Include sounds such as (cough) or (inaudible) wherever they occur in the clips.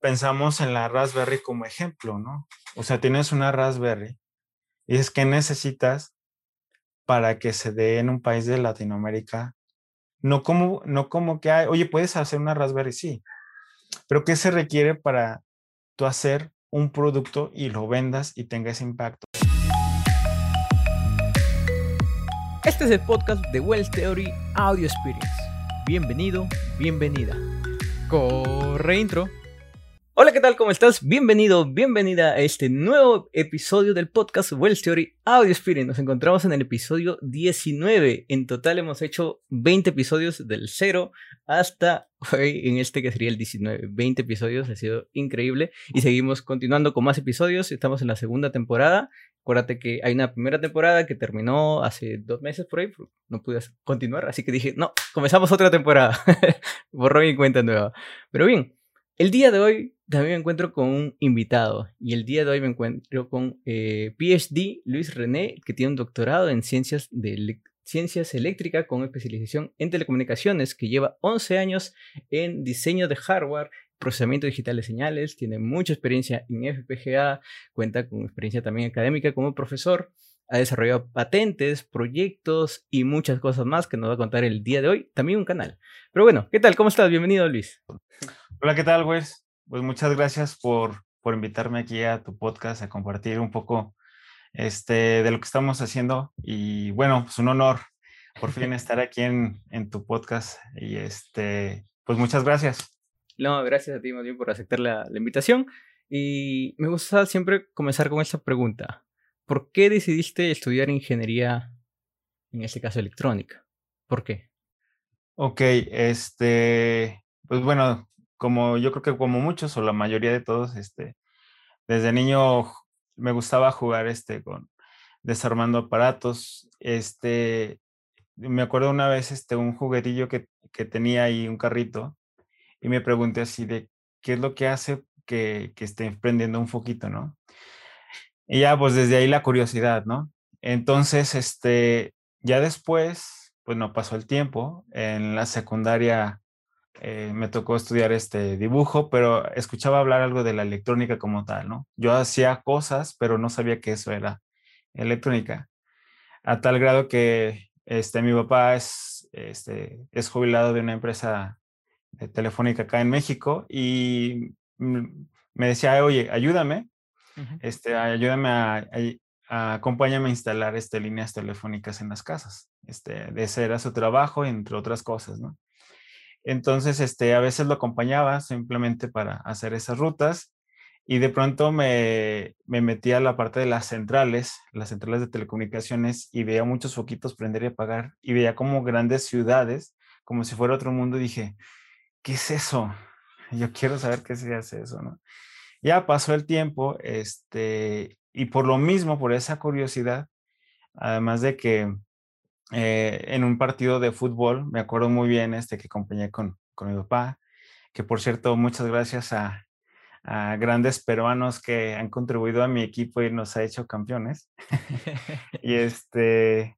pensamos en la Raspberry como ejemplo, ¿no? O sea, tienes una Raspberry y es que necesitas para que se dé en un país de Latinoamérica. No como, no como que hay, oye, puedes hacer una Raspberry, sí, pero ¿qué se requiere para tú hacer un producto y lo vendas y tenga ese impacto? Este es el podcast de Wells Theory Audio Experience. Bienvenido, bienvenida. Corre intro. Hola, ¿qué tal? ¿Cómo estás? Bienvenido, bienvenida a este nuevo episodio del podcast Wells Theory Audio Experience. Nos encontramos en el episodio 19. En total hemos hecho 20 episodios del 0 hasta hoy en este que sería el 19. 20 episodios, ha sido increíble. Y seguimos continuando con más episodios. Estamos en la segunda temporada. Acuérdate que hay una primera temporada que terminó hace dos meses por ahí. No pude continuar, así que dije, no, comenzamos otra temporada. (laughs) Borró mi cuenta nueva. Pero bien, el día de hoy también me encuentro con un invitado y el día de hoy me encuentro con eh, PhD Luis René, que tiene un doctorado en ciencias, de ciencias eléctricas con especialización en telecomunicaciones, que lleva 11 años en diseño de hardware, procesamiento digital de señales, tiene mucha experiencia en FPGA, cuenta con experiencia también académica como profesor, ha desarrollado patentes, proyectos y muchas cosas más que nos va a contar el día de hoy, también un canal. Pero bueno, ¿qué tal? ¿Cómo estás? Bienvenido, Luis. Hola, ¿qué tal, Wes? Pues muchas gracias por, por invitarme aquí a tu podcast a compartir un poco este, de lo que estamos haciendo. Y bueno, pues un honor por fin (laughs) estar aquí en, en tu podcast. Y este, pues muchas gracias. No, gracias a ti, más bien, por aceptar la, la invitación. Y me gusta siempre comenzar con esta pregunta. ¿Por qué decidiste estudiar ingeniería, en este caso electrónica? ¿Por qué? Ok, este, pues bueno, como yo creo que como muchos o la mayoría de todos, este, desde niño me gustaba jugar este, con desarmando aparatos. Este, me acuerdo una vez este, un juguetillo que, que tenía ahí, un carrito, y me pregunté así de qué es lo que hace que, que esté prendiendo un foquito, ¿no? Y ya, pues desde ahí la curiosidad, ¿no? Entonces, este, ya después, pues no pasó el tiempo. En la secundaria eh, me tocó estudiar este dibujo, pero escuchaba hablar algo de la electrónica como tal, ¿no? Yo hacía cosas, pero no sabía que eso era electrónica. A tal grado que este, mi papá es, este, es jubilado de una empresa de telefónica acá en México y me decía, oye, ayúdame, este, ayúdame a, a, acompáñame a instalar este, líneas telefónicas en las casas. Este, de ese era su trabajo, entre otras cosas, ¿no? Entonces, este, a veces lo acompañaba simplemente para hacer esas rutas y de pronto me, me metí a la parte de las centrales, las centrales de telecomunicaciones y veía muchos foquitos prender y apagar y veía como grandes ciudades, como si fuera otro mundo. Y dije, ¿qué es eso? Yo quiero saber qué se hace eso, ¿no? Ya pasó el tiempo, este, y por lo mismo, por esa curiosidad, además de que eh, en un partido de fútbol, me acuerdo muy bien este que acompañé con, con mi papá, que por cierto, muchas gracias a, a, grandes peruanos que han contribuido a mi equipo y nos ha hecho campeones. (laughs) y este,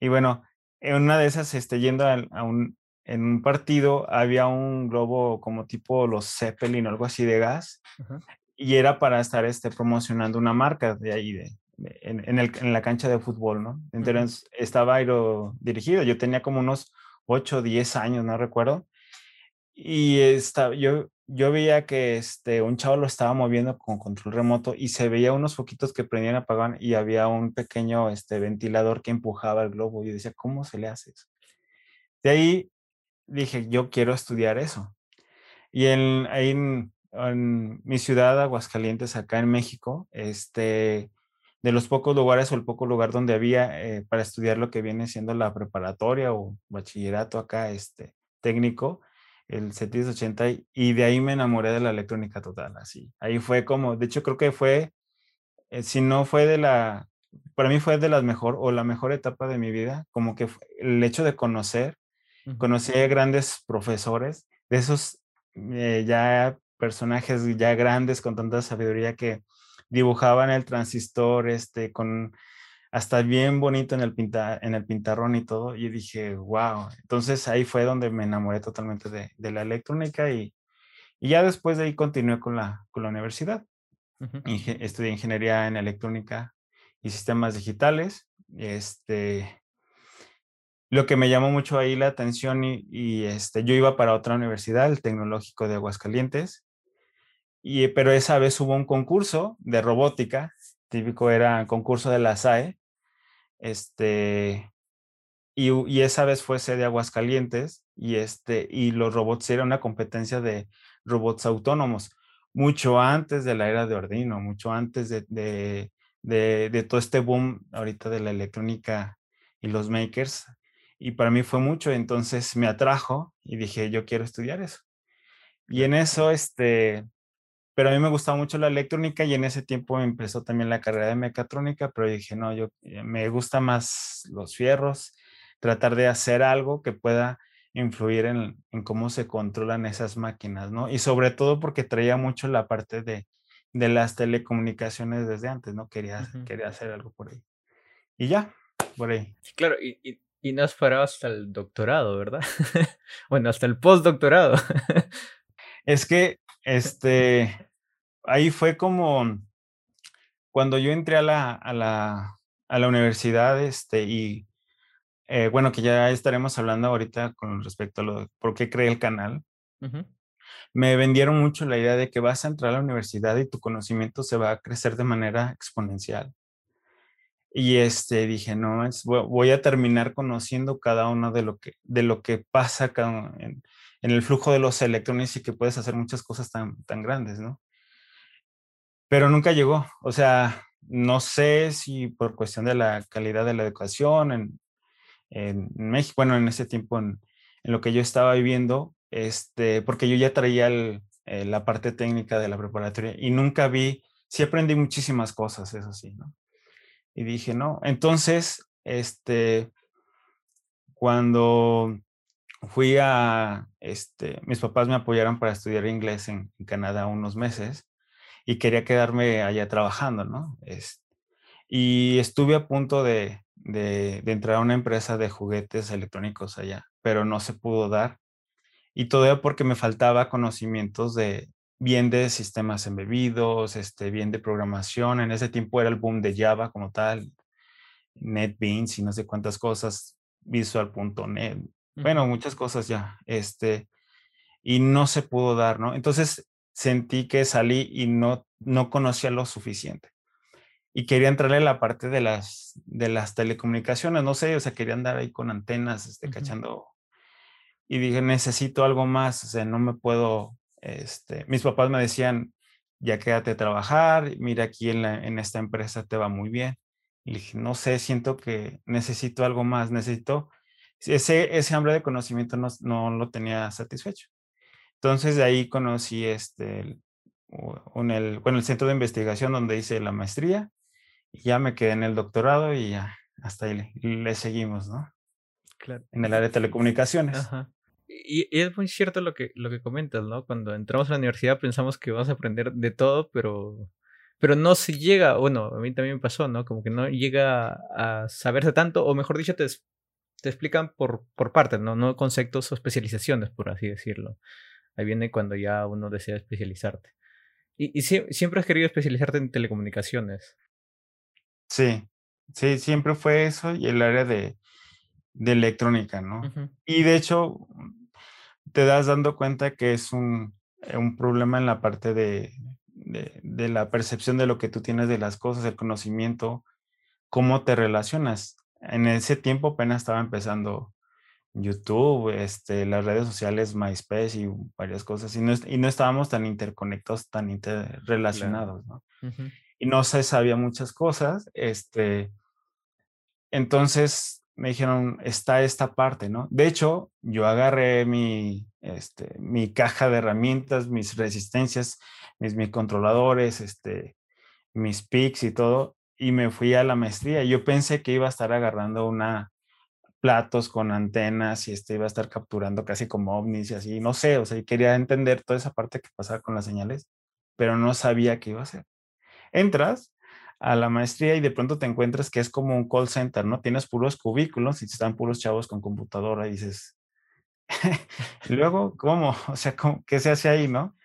y bueno, en una de esas, este, yendo a, a, un, en un partido, había un globo como tipo los Zeppelin o algo así de gas, uh -huh. y era para estar este, promocionando una marca de ahí, de, en, en, el, en, la cancha de fútbol, ¿no? Entonces uh -huh. estaba aero dirigido, yo tenía como unos 8 o 10 años, no recuerdo, y estaba, yo, yo veía que este, un chavo lo estaba moviendo con control remoto y se veía unos foquitos que prendían y apagaban y había un pequeño este, ventilador que empujaba el globo. Y yo decía, ¿cómo se le hace eso? De ahí dije, yo quiero estudiar eso. Y en, ahí en, en mi ciudad, Aguascalientes, acá en México, este, de los pocos lugares o el poco lugar donde había eh, para estudiar lo que viene siendo la preparatoria o bachillerato acá, este, técnico, el CETIS 80, y de ahí me enamoré de la electrónica total, así. Ahí fue como, de hecho creo que fue, eh, si no fue de la, para mí fue de las mejor o la mejor etapa de mi vida, como que el hecho de conocer, uh -huh. conocí a grandes profesores, de esos eh, ya personajes ya grandes con tanta sabiduría que dibujaban el transistor este, con hasta bien bonito en el, pinta, en el pintarrón y todo. Y dije, wow. Entonces ahí fue donde me enamoré totalmente de, de la electrónica y, Y ya después de ahí continué con la, con la universidad. estudié ingeniería en electrónica y sistemas digitales. Este, lo que me llamó mucho ahí la atención y, este, yo iba para otra universidad, el Tecnológico de Aguascalientes, y, pero esa vez hubo un concurso de robótica, típico era concurso de la SAE, este, y, y, esa vez fue sede Aguascalientes y, este, y los robots era una competencia de robots autónomos, mucho antes de la era de Ordino, mucho antes de, de, de, de todo este boom ahorita de la electrónica y los makers y para mí fue mucho, entonces me atrajo y dije, yo quiero estudiar eso. Y en eso, este, pero a mí me gustaba mucho la electrónica y en ese tiempo empezó también la carrera de mecatrónica, pero dije, no, yo eh, me gusta más los fierros, tratar de hacer algo que pueda influir en, en, cómo se controlan esas máquinas, ¿no? Y sobre todo porque traía mucho la parte de, de las telecomunicaciones desde antes, ¿no? Quería, quería hacer algo por ahí. Y ya, por ahí. Claro, y, y y no has parado hasta el doctorado, ¿verdad? (laughs) bueno, hasta el postdoctorado. es que, este, ahí fue como cuando yo entré a la, a la, a la universidad, este, y eh, bueno, que ya estaremos hablando ahorita con respecto a lo de por qué creé el canal. Me vendieron mucho la idea de que vas a entrar a la universidad y tu conocimiento se va a crecer de manera exponencial. Y este, dije, no, voy a terminar conociendo cada uno de lo que, de lo que pasa en, en, el flujo de los electrones y que puedes hacer muchas cosas tan, tan grandes, ¿no? Pero nunca llegó. O sea, no sé si por cuestión de la calidad de la educación en, México, bueno, en ese tiempo en, lo que yo estaba viviendo, este, porque yo ya traía eh, la parte técnica de la preparatoria y nunca vi, sí aprendí muchísimas cosas, eso sí, ¿no? Y dije, no. Entonces, este, cuando fui a, este, mis papás me apoyaron para estudiar inglés en, Canadá unos meses y quería quedarme allá trabajando, ¿no? y estuve a punto de, de, de, entrar a una empresa de juguetes electrónicos allá, pero no se pudo dar. Y todavía porque me faltaba conocimientos de, bien de sistemas embebidos, este, bien de programación. En ese tiempo era el boom de Java como tal, NetBeans y no sé cuántas cosas, Visual.net, bueno, muchas cosas ya, este, y no se pudo dar, ¿no? Entonces sentí que salí y no, no conocía lo suficiente. Y quería entrarle a la parte de las, de las telecomunicaciones, no sé, o sea, quería andar ahí con antenas, este, cachando. Y dije, necesito algo más, o sea, no me puedo este, mis papás me decían, ya quédate a trabajar, mira aquí en, en esta empresa te va muy bien. Y dije, no sé, siento que necesito algo más, necesito, ese, ese hambre de conocimiento no, no lo tenía satisfecho. Entonces de ahí conocí este, un, el, bueno, el centro de investigación donde hice la maestría y ya me quedé en el doctorado y ya hasta ahí le, seguimos, ¿no? Claro. En el área de telecomunicaciones. Ajá. Y, es muy cierto lo que, lo que comentas, ¿no? Cuando entramos a la universidad pensamos que vas a aprender de todo, pero, pero no se llega, bueno, a mí también me pasó, ¿no? Como que no llega a saberse tanto, o mejor dicho, te, te explican por, por partes, ¿no? No conceptos o especializaciones, por así decirlo. Ahí viene cuando ya uno desea especializarte. Y, y siempre has querido especializarte en telecomunicaciones. Sí, sí, siempre fue eso y el área de, de electrónica, ¿no? Y de hecho, te das dando cuenta que es un, eh, un problema en la parte de, de, la percepción de lo que tú tienes de las cosas, el conocimiento, cómo te relacionas. En ese tiempo apenas estaba empezando YouTube, este, las redes sociales, MySpace y varias cosas, y no, y no estábamos tan interconectados, tan interrelacionados, ¿no? Y no se sabía muchas cosas, este, entonces me dijeron, está esta parte, ¿no? De hecho, yo agarré mi, este, mi caja de herramientas, mis resistencias, mis, mis controladores, este, mis pics y todo, y me fui a la maestría. Yo pensé que iba a estar agarrando una platos con antenas y este iba a estar capturando casi como ovnis y así, no sé, o sea, quería entender toda esa parte que pasaba con las señales, pero no sabía qué iba a hacer. Entras a la maestría y de pronto te encuentras que es como un call center, ¿no? Tienes puros cubículos y están puros chavos con computadora y dices, (laughs) y luego, ¿cómo? (laughs) O sea, ¿qué se hace ahí, no?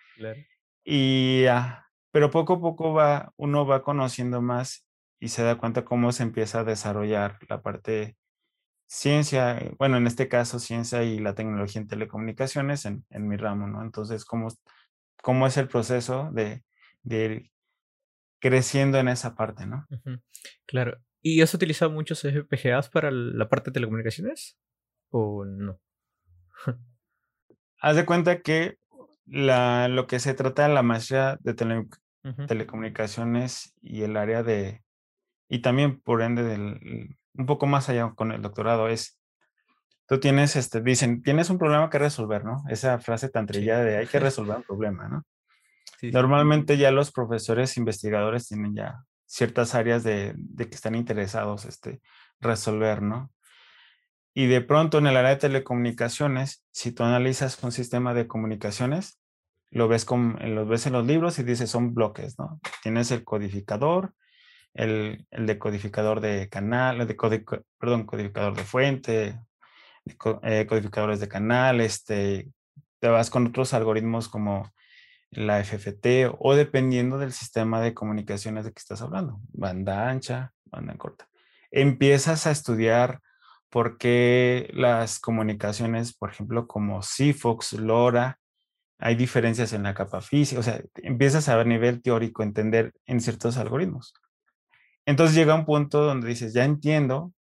Y, ah, pero poco a poco va, uno va conociendo más y se da cuenta cómo se empieza a desarrollar la parte ciencia, eh, bueno, en este caso ciencia y la tecnología en telecomunicaciones en, en mi ramo, ¿no? Entonces, ¿cómo, cómo es el proceso de, de ir creciendo en esa parte, ¿no? Claro. ¿Y has utilizado muchos FPGAs para la parte de telecomunicaciones? ¿O no? (laughs) Haz de cuenta que la, lo que se trata de la maestría de telecomunicaciones y el área de, y también por ende del, un poco más allá con el doctorado es, tú tienes, este, dicen, tienes un problema que resolver, ¿no? Esa frase tan trillada de hay que (laughs) resolver un problema, ¿no? Normalmente ya los profesores investigadores tienen ya ciertas áreas de, de, que están interesados este, resolver, ¿no? Y de pronto en el área de telecomunicaciones, si tú analizas un sistema de comunicaciones, lo ves, con, lo ves en los libros y dices son bloques, ¿no? Tienes el codificador, el, decodificador de canal, el de perdón, codificador de fuente, eh, codificadores de canal, este, te vas con otros algoritmos como la FFT o dependiendo del sistema de comunicaciones de que estás hablando, banda ancha, banda corta. Empiezas a estudiar por qué las comunicaciones, por ejemplo, como Sigfox, LoRa, hay diferencias en la capa física, o sea, empiezas a ver nivel teórico, entender en ciertos algoritmos. Entonces llega un punto donde dices, ya entiendo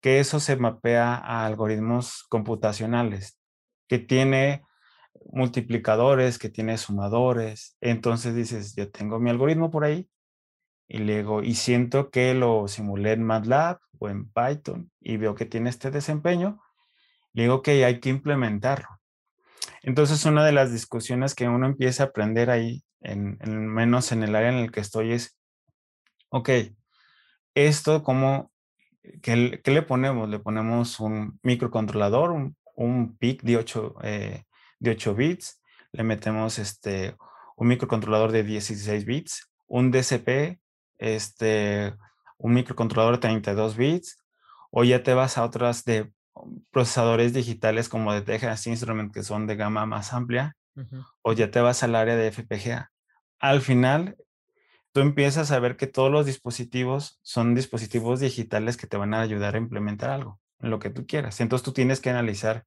que eso se mapea a algoritmos computacionales, que tiene multiplicadores, que tiene sumadores. Entonces dices, yo tengo mi algoritmo por ahí y luego, y siento que lo simulé en MATLAB o en Python y veo que tiene este desempeño, le digo que hay que implementarlo. Entonces, una de las discusiones que uno empieza a aprender ahí, en, menos en el área en el que estoy, es, ok, esto como, ¿qué, le ponemos? Le ponemos un microcontrolador, un, un PIC de 8, eh, de 8 bits, le metemos este, un microcontrolador de 16 bits, un DCP, este, un microcontrolador de 32 bits, o ya te vas a otras de procesadores digitales como de Texas Instrument que son de gama más amplia, o ya te vas al área de FPGA. Al final, empiezas a ver que todos los dispositivos son dispositivos digitales que te van a ayudar a implementar algo, lo que tú quieras. Entonces tú tienes que analizar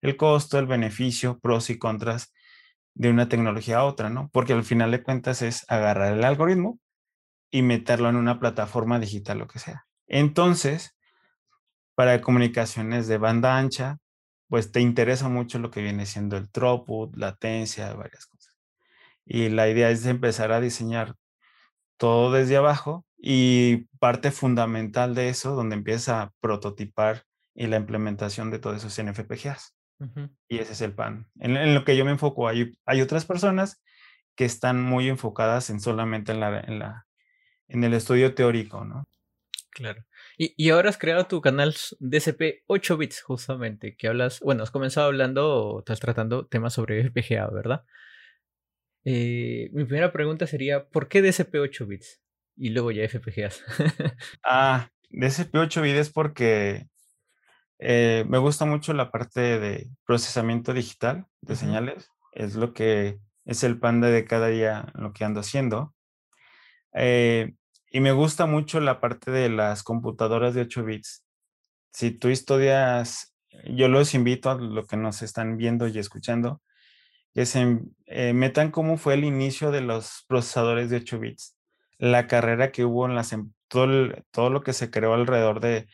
el costo, el beneficio, pros y contras de una tecnología a otra, ¿no? Porque al final de cuentas es agarrar el algoritmo y meterlo en una plataforma digital, lo que sea. Entonces, para comunicaciones de banda ancha, pues te interesa mucho lo que viene siendo el throughput, latencia, varias cosas. Y la idea es empezar a diseñar todo desde abajo y parte fundamental de eso, donde empieza a prototipar y la implementación de todos esos NFPGAs. Y ese es el pan. En, lo que yo me enfoco, hay, hay otras personas que están muy enfocadas en solamente en, la, en, la, en el estudio teórico, ¿no? Claro. Y, ahora has creado tu canal DCP 8 bits, justamente, que hablas, bueno, has comenzado hablando, estás tratando temas sobre FPGA, ¿verdad? Eh, mi primera pregunta sería, ¿por qué DCP 8 bits? Y luego ya FPGAs. (laughs) ah, DCP 8 bits es porque eh, me gusta mucho la parte de procesamiento digital de señales. Es lo que es el panda de cada día, lo que ando haciendo. Eh, y me gusta mucho la parte de las computadoras de 8 bits. Si tú estudias, yo los invito a lo que nos están viendo y escuchando, que se eh, metan cómo fue el inicio de los procesadores de 8 bits, la carrera que hubo en las, em, todo, todo lo que se creó alrededor de,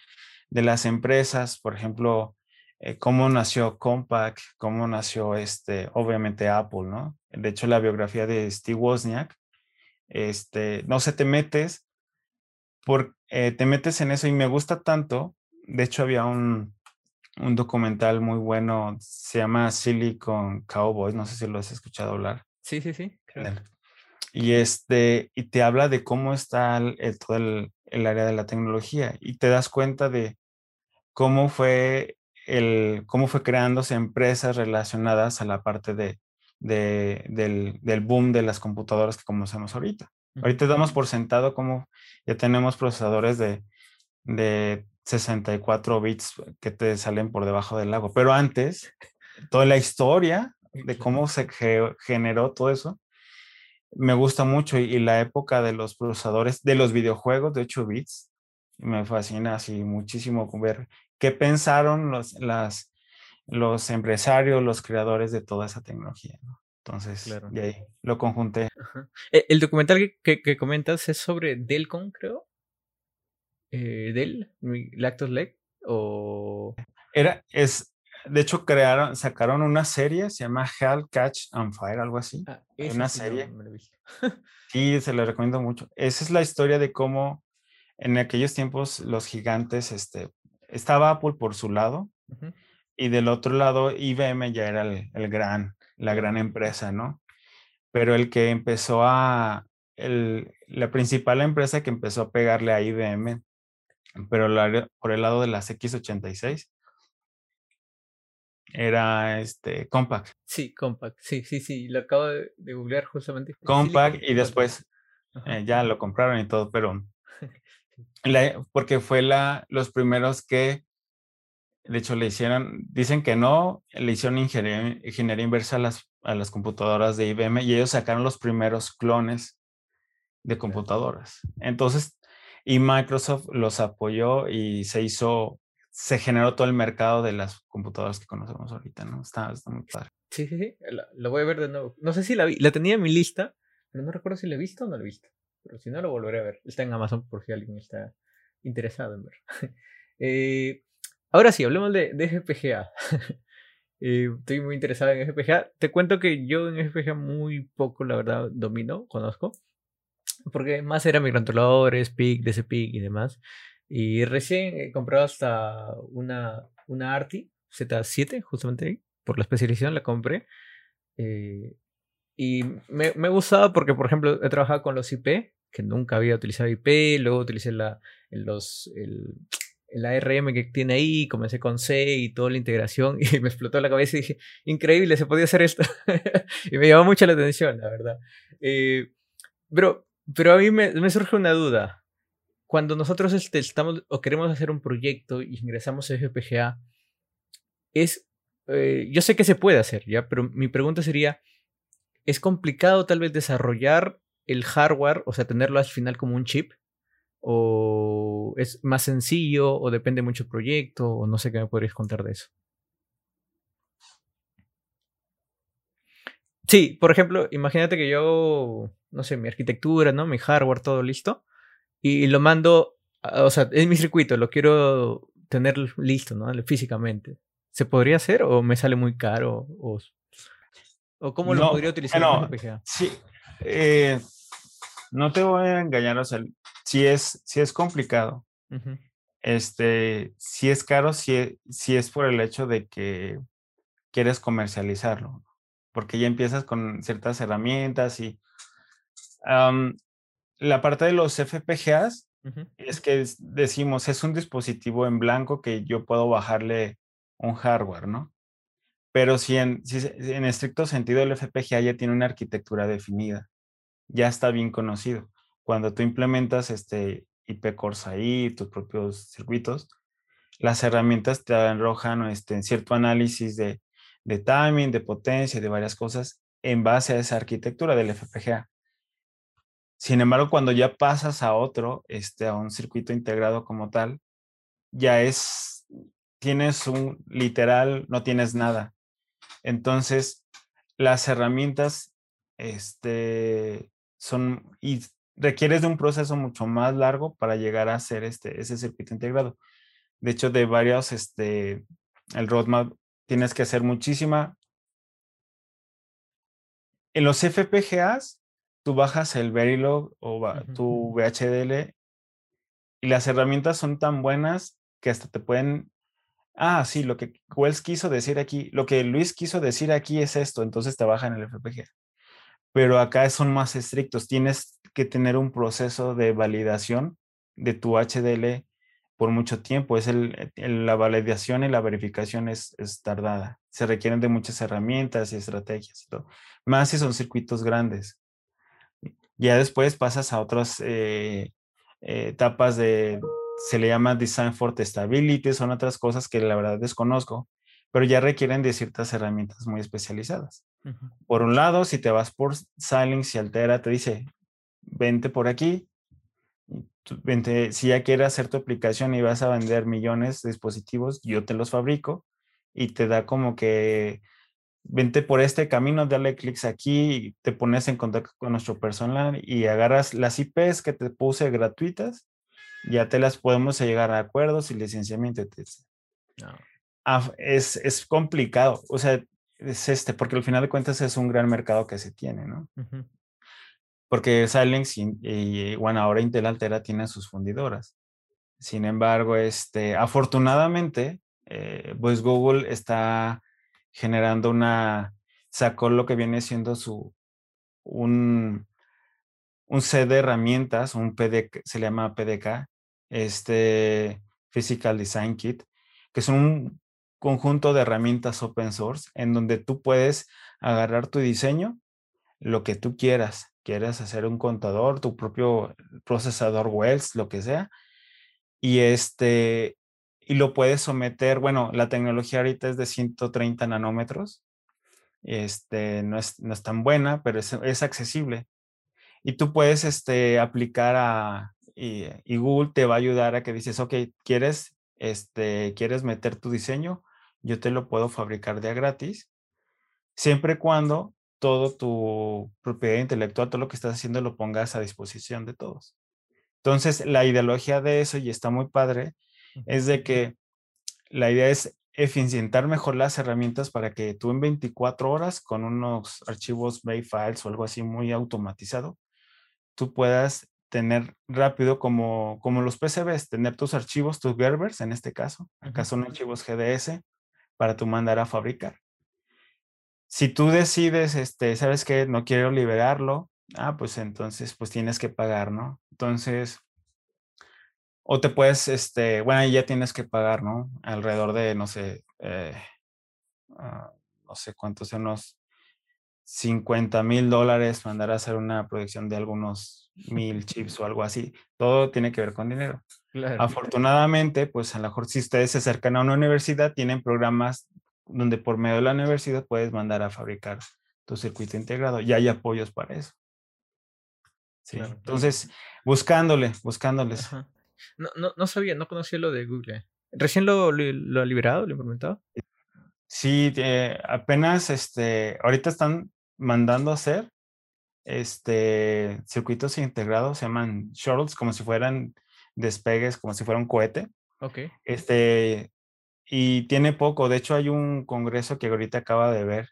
de las empresas, por ejemplo, eh, cómo nació Compaq, cómo nació este, obviamente Apple, ¿no? De hecho, la biografía de Steve Wozniak, este, no se te metes eh, te metes en eso y me gusta tanto. De hecho, había un, un documental muy bueno, se llama Silicon Cowboys, no sé si lo has escuchado hablar. Sí, sí, sí. Y, este, y te habla de cómo está el, todo el, el, área de la tecnología y te das cuenta de cómo fue, el, cómo fue creándose empresas relacionadas a la parte de, de del, del, boom de las computadoras que conocemos ahorita. Ahorita damos por sentado como ya tenemos procesadores de, de 64 bits que te salen por debajo del lago. Pero antes, toda la historia de cómo se generó todo eso, me gusta mucho y, la época de los procesadores, de los videojuegos de 8 bits, me fascina así muchísimo ver qué pensaron los, las, los empresarios, los creadores de toda esa tecnología. Entonces, de ahí lo conjunté. E, el documental que, comentas es sobre Delcon, creo. Eh, Del, Lactos Leg, o... Era, es, de hecho, crearon, sacaron una serie, se llama Hell Catch and Fire, algo así. Ah, una serie. (laughs) sí, se la recomiendo mucho. Esa es la historia de cómo en aquellos tiempos los gigantes, este, estaba Apple por su lado y del otro lado IBM ya era el, gran, la gran empresa, ¿no? Pero el que empezó a, el, la principal empresa que empezó a pegarle a IBM, pero por el lado de las X86, era este Compaq. Sí, Compaq, sí, sí, sí, lo acabo de, googlear justamente. Compaq y después eh, ya lo compraron y todo, pero (laughs) porque fue la, los primeros que, de hecho, le hicieron, dicen que no, le hicieron ingeniería, ingeniería inversa a las, a las computadoras de IBM y ellos sacaron los primeros clones de computadoras. Entonces, y Microsoft los apoyó y se hizo, se generó todo el mercado de las computadoras que conocemos ahorita, ¿no? Está, está muy padre. Sí, sí, sí, lo, voy a ver de nuevo. No sé si la vi, la tenía en mi lista, pero no recuerdo si la he visto o no la he visto. Pero si no, lo volveré a ver. Está en Amazon por si alguien está interesado en ver. (laughs) Eh, ahora sí, hablemos de, de FPGA. (laughs) Eh, estoy muy interesado en FPGA. Te cuento que yo en FPGA muy poco, la verdad, domino, conozco. Porque más eran microcontroladores, PIC, DCPIC y demás. Y recién he comprado hasta una, una ARTI Z7, justamente por la especialización la compré. Eh, y me, me gustaba porque, por ejemplo, he trabajado con los IP, que nunca había utilizado IP, luego utilicé la, los, el, el ARM que tiene ahí, comencé con C y toda la integración (laughs) y me explotó la cabeza y dije, increíble, se podía hacer esto. (laughs) y me llamó mucho la atención, la verdad. Eh, pero, pero a mí me, surge una duda. Cuando nosotros este, estamos o queremos hacer un proyecto y ingresamos a FPGA, es, eh, yo sé que se puede hacer, ¿ya? Pero mi pregunta sería, es complicado tal vez desarrollar el hardware, o sea, tenerlo al final como un chip, o es más sencillo, o depende mucho del proyecto, o no sé qué me podrías contar de eso. Sí, por ejemplo, imagínate que yo, no sé, mi arquitectura, ¿no? Mi hardware, todo listo, y lo mando, o sea, es mi circuito, lo quiero tener listo, ¿no? Físicamente. ¿Se podría hacer o me sale muy caro? ¿O ¿O cómo lo podría utilizar en Sí, eh, no te voy a engañar, o sea, si es, si es complicado. Este, si es caro, si, si es por el hecho de que quieres comercializarlo, porque ya empiezas con ciertas herramientas y la parte de los FPGAs es que decimos, es un dispositivo en blanco que yo puedo bajarle un hardware, ¿no? Pero si en, en estricto sentido el FPGA ya tiene una arquitectura definida, ya está bien conocido. Cuando tú implementas este IP Cores ahí, tus propios circuitos, las herramientas te arrojan este, cierto análisis de, de timing, de potencia, de varias cosas en base a esa arquitectura del FPGA. Sin embargo, cuando ya pasas a otro, este, a un circuito integrado como tal, ya es, tienes un literal, no tienes nada. Entonces, las herramientas este, son y requieres de un proceso mucho más largo para llegar a hacer este, ese circuito integrado. De hecho, de varios, este, el roadmap tienes que hacer muchísima. En los FPGAs, tú bajas el Verilog o tu VHDL y las herramientas son tan buenas que hasta te pueden ah, sí, lo que Wells quiso decir aquí, lo que Luis quiso decir aquí es esto, entonces te bajan el FPGA. Pero acá son más estrictos, tienes que tener un proceso de validación de tu HDL por mucho tiempo. Es el, la validación y la verificación es, tardada. Se requieren de muchas herramientas y estrategias y todo. Más si son circuitos grandes. Ya después pasas a otras eh, etapas de, se le llama Design for Testability, son otras cosas que la verdad desconozco, pero ya requieren de ciertas herramientas muy especializadas. Por un lado, si te vas por Xilinx y Altera, te dice, vente por aquí, si ya quieres hacer tu aplicación y vas a vender millones de dispositivos, yo te los fabrico y te da como que vente por este camino, dale clics aquí, te pones en contacto con nuestro personal y agarras las IPs que te puse gratuitas, ya te las podemos llegar a acuerdos y licenciamiento, ah, es, es, complicado, o sea, es este, porque al final de cuentas es un gran mercado que se tiene, ¿no? Porque Silence y, bueno, ahora Intel Altera tienen sus fundidoras. Sin embargo, este, afortunadamente, eh, pues Google está generando una, sacó lo que viene siendo su, un, un set de herramientas, un PDK, se llama PDK, este Physical Design Kit, que son un conjunto de herramientas open source en donde tú puedes agarrar tu diseño, lo que tú quieras, quieras hacer un contador, tu propio procesador Wells, lo que sea, y este, y lo puedes someter, bueno, la tecnología ahorita es de 130 nanómetros, este, no es, no es tan buena, pero es, es accesible. Y tú puedes este, aplicar a, y, Google te va a ayudar a que dices, ok, ¿quieres, este, ¿quieres meter tu diseño? Yo te lo puedo fabricar de gratis, siempre y cuando todo tu propiedad intelectual, todo lo que estás haciendo lo pongas a disposición de todos. Entonces, la ideología de eso, y está muy padre, es de que la idea es eficientar mejor las herramientas para que tú en 24 horas con unos archivos Bay Files o algo así muy automatizado, tú puedas tener rápido como, como los PCBs, tener tus archivos, tus Gerbers en este caso, acá son archivos GDS para tú mandar a fabricar. Si tú decides, este, sabes que no quiero liberarlo, ah, pues entonces pues tienes que pagar, ¿no? Entonces, o te puedes, este, bueno, ahí ya tienes que pagar, ¿no? Alrededor de, no sé, eh, ah, no sé cuántos, unos 50 mil dólares mandar a hacer una producción de algunos mil chips o algo así. Todo tiene que ver con dinero. (laughs) Afortunadamente, pues a lo mejor si ustedes se acercan a una universidad, tienen programas donde por medio de la universidad puedes mandar a fabricar tu circuito integrado y hay apoyos para eso. Sí. Entonces, buscándole, buscándoles. No, no, no, sabía, no conocía lo de Google. ¿Recién lo, lo, ha liberado, lo ha implementado? Sí, eh, apenas, este, ahorita están mandando a hacer este, circuitos integrados, se llaman shuttles, como si fueran despegues, como si fuera un cohete. Ok. Este, y tiene poco, de hecho hay un congreso que ahorita acaba de ver.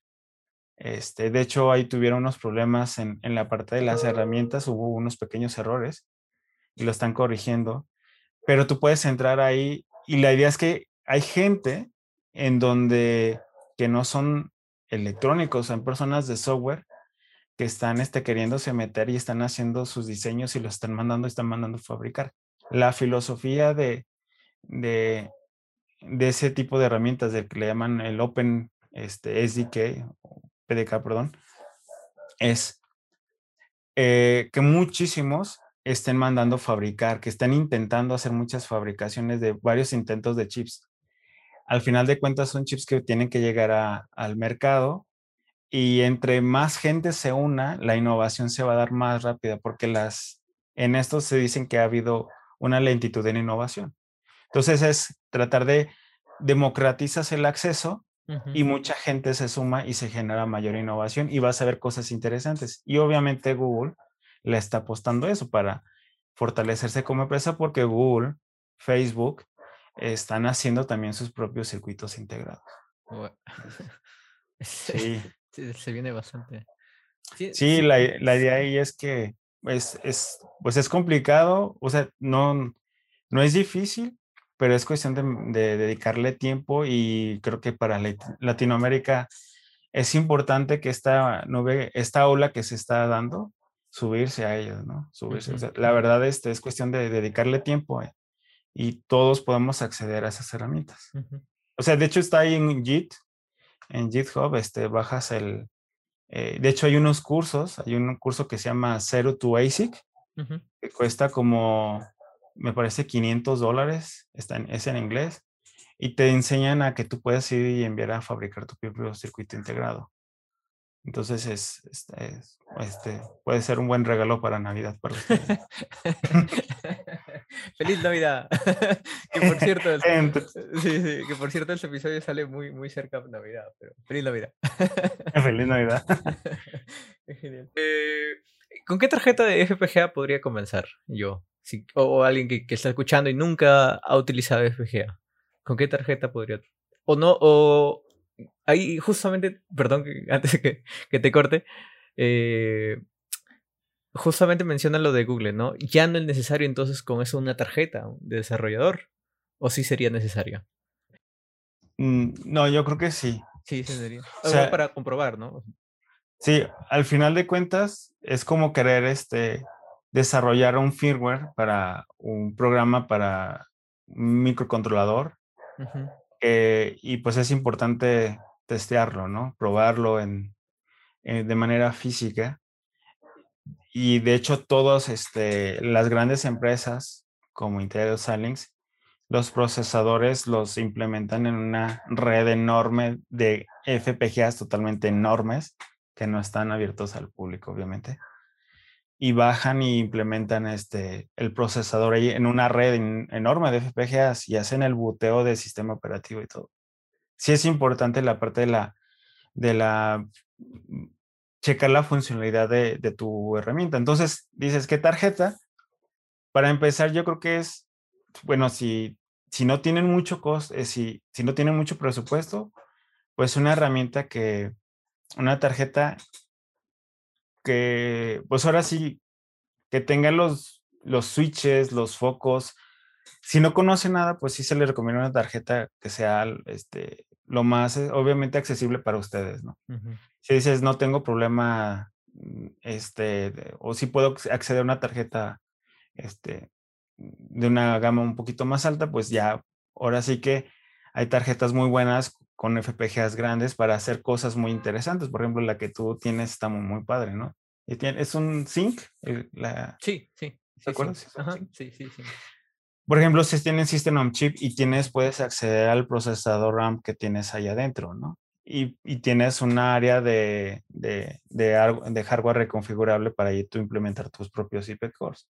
Este, de hecho, ahí tuvieron unos problemas en, en la parte de las herramientas, hubo unos pequeños errores y lo están corrigiendo, pero tú puedes entrar ahí y la idea es que hay gente en donde que no son electrónicos, son personas de software que están este, queriéndose meter y están haciendo sus diseños y los están mandando, están mandando fabricar. La filosofía de, de, de ese tipo de herramientas, del que le llaman el Open este, SDK, PDK, perdón, es eh, que muchísimos estén mandando fabricar, que están intentando hacer muchas fabricaciones de varios intentos de chips. Al final de cuentas son chips que tienen que llegar al mercado y entre más gente se una, la innovación se va a dar más rápida porque las, en esto se dicen que ha habido una lentitud en innovación. Entonces es tratar de democratizar el acceso y mucha gente se suma y se genera mayor innovación y vas a ver cosas interesantes. Y obviamente Google le está apostando eso para fortalecerse como empresa porque Google, Facebook están haciendo también sus propios circuitos integrados. (laughs) Sí. Se viene bastante. Sí, la, la, idea ahí es que es, es, pues es complicado, o sea, no, no es difícil, pero es cuestión de, dedicarle tiempo y creo que para Latinoamérica es importante que esta nube, esta ola que se está dando, subirse a ella, ¿no? Subirse. la verdad este, es cuestión de dedicarle tiempo eh, y todos podemos acceder a esas herramientas. O sea, de hecho está ahí en Git, en GitHub, este, bajas el... Eh, de hecho hay unos cursos, hay un curso que se llama Zero to ASIC, que cuesta como me parece 500 dólares, está en, es en inglés, y te enseñan a que tú puedes ir y enviar a fabricar tu propio circuito integrado. Entonces es, este, puede ser un buen regalo para Navidad para ustedes. (laughs) Feliz Navidad. (laughs) que por cierto, el, sí, sí, que por cierto este episodio sale muy, muy cerca de Navidad, pero feliz Navidad. feliz Navidad. (laughs) Genial. Eh, ¿Con qué tarjeta de FPGA podría comenzar yo? Si, o, alguien que, que, está escuchando y nunca ha utilizado FPGA. ¿Con qué tarjeta podría? O no, o ahí justamente, perdón, (laughs) antes de que, te corte, eh, justamente menciona lo de Google, ¿no? Ya no es necesario entonces con eso una tarjeta de desarrollador, o sí sería necesario. Mm, no, yo creo que sí. Sí, sí sería. O sea, para comprobar, ¿no? Sí, al final de cuentas es como querer este, desarrollar un firmware para un programa para un microcontrolador eh, y pues es importante testearlo, ¿no? Probarlo en, eh, de manera física. Y de hecho, todas este, las grandes empresas como Intel o Xilinx, los procesadores los implementan en una red enorme de FPGAs totalmente enormes que no están abiertos al público, obviamente. Y bajan y implementan este, el procesador ahí en una red enorme de FPGAs y hacen el buteo del sistema operativo y todo sí es importante la parte de la, de la, mm, checar la funcionalidad de, tu herramienta. Entonces, dices, ¿qué tarjeta? Para empezar, yo creo que es, bueno, si, si no tienen mucho costo, eh, si, si no tienen mucho presupuesto, pues una herramienta que, una tarjeta que, pues ahora sí, que tenga los, los switches, los focos, si no conoce nada, pues sí se le recomienda una tarjeta que sea este, lo más, eh, obviamente, accesible para ustedes, ¿no? Si dices, no tengo problema, mm, este, o si puedo acceder a una tarjeta, este, de una gama un poquito más alta, pues ya, ahora sí que hay tarjetas muy buenas con FPGAs grandes para hacer cosas muy interesantes. Por ejemplo, la que tú tienes está muy, padre, ¿no? Es un Sync. La... Sí, sí. ¿Te acuerdas? sí, sí, sí. Por ejemplo, si tienes System on Chip y tienes, puedes acceder al procesador RAM que tienes ahí adentro, ¿no? Y, tienes un área de, de, de, hardware reconfigurable para ahí tú implementar tus propios IP cores.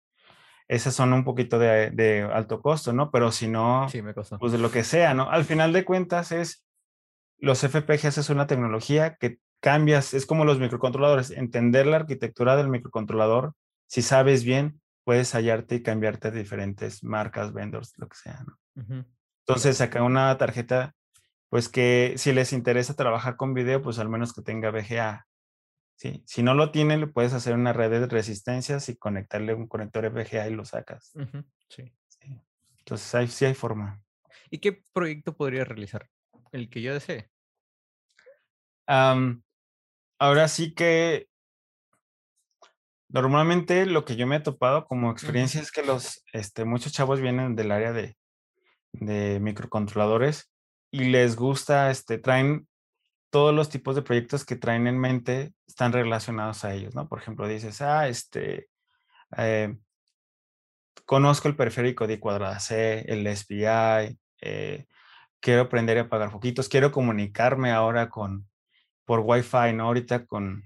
Esas son un poquito de, alto costo, ¿no? Pero si no, pues de lo que sea, ¿no? Al final de cuentas es, los FPGAs es una tecnología que cambias, es como los microcontroladores, entender la arquitectura del microcontrolador, si sabes bien, puedes hallarte y cambiarte diferentes marcas, vendors, lo que sea, ¿no? Entonces, acá una tarjeta, pues que si les interesa trabajar con video, pues al menos que tenga VGA. ¿sí? Si no lo tienen, le puedes hacer una red de resistencias y conectarle un conector VGA y lo sacas. sí. Entonces, ahí sí hay forma. ¿Y qué proyecto podría realizar? El que yo desee. ahora sí que Normalmente lo que yo me he topado como experiencia es que los, este, muchos chavos vienen del área de, de microcontroladores y les gusta, este, traen todos los tipos de proyectos que traen en mente están relacionados a ellos, ¿no? Por ejemplo, dices, ah, este, eh, conozco el periférico de cuadrada C, el SPI, eh, quiero aprender a apagar foquitos, quiero comunicarme ahora con, por Wi-Fi, ¿no? Ahorita con,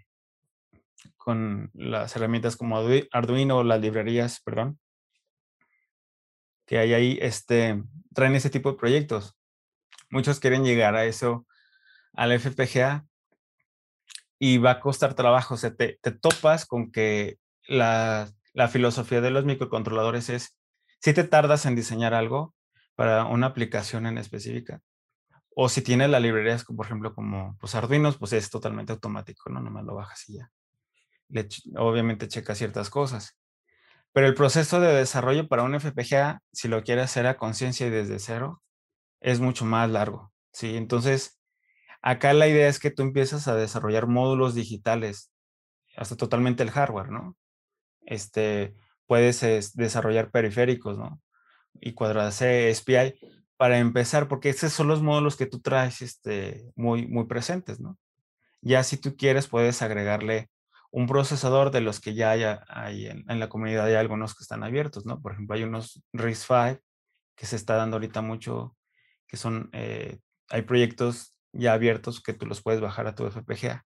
con las herramientas como Arduino las librerías, perdón, que hay ahí, este, traen ese tipo de proyectos. Muchos quieren llegar a eso, al FPGA, y va a costar trabajo. O sea, te, topas con que la, la, filosofía de los microcontroladores es, si te tardas en diseñar algo para una aplicación en específica, o si tienes las librerías, por ejemplo, como pues, Arduinos, pues es totalmente automático, ¿no? Nomás lo bajas y ya obviamente checa ciertas cosas. Pero el proceso de desarrollo para un FPGA, si lo quiere hacer a conciencia y desde cero, es mucho más largo. ¿sí? Entonces, acá la idea es que tú empiezas a desarrollar módulos digitales, hasta totalmente el hardware, ¿no? Este, puedes desarrollar periféricos, ¿no? Y cuadradas C, SPI, para empezar, porque esos son los módulos que tú traes este, muy, muy presentes, ¿no? Ya si tú quieres, puedes agregarle un procesador de los que ya hay, en, la comunidad, hay algunos que están abiertos, ¿no? Por ejemplo, hay unos RISC-V que se está dando ahorita mucho, que son, eh, hay proyectos ya abiertos que tú los puedes bajar a tu FPGA.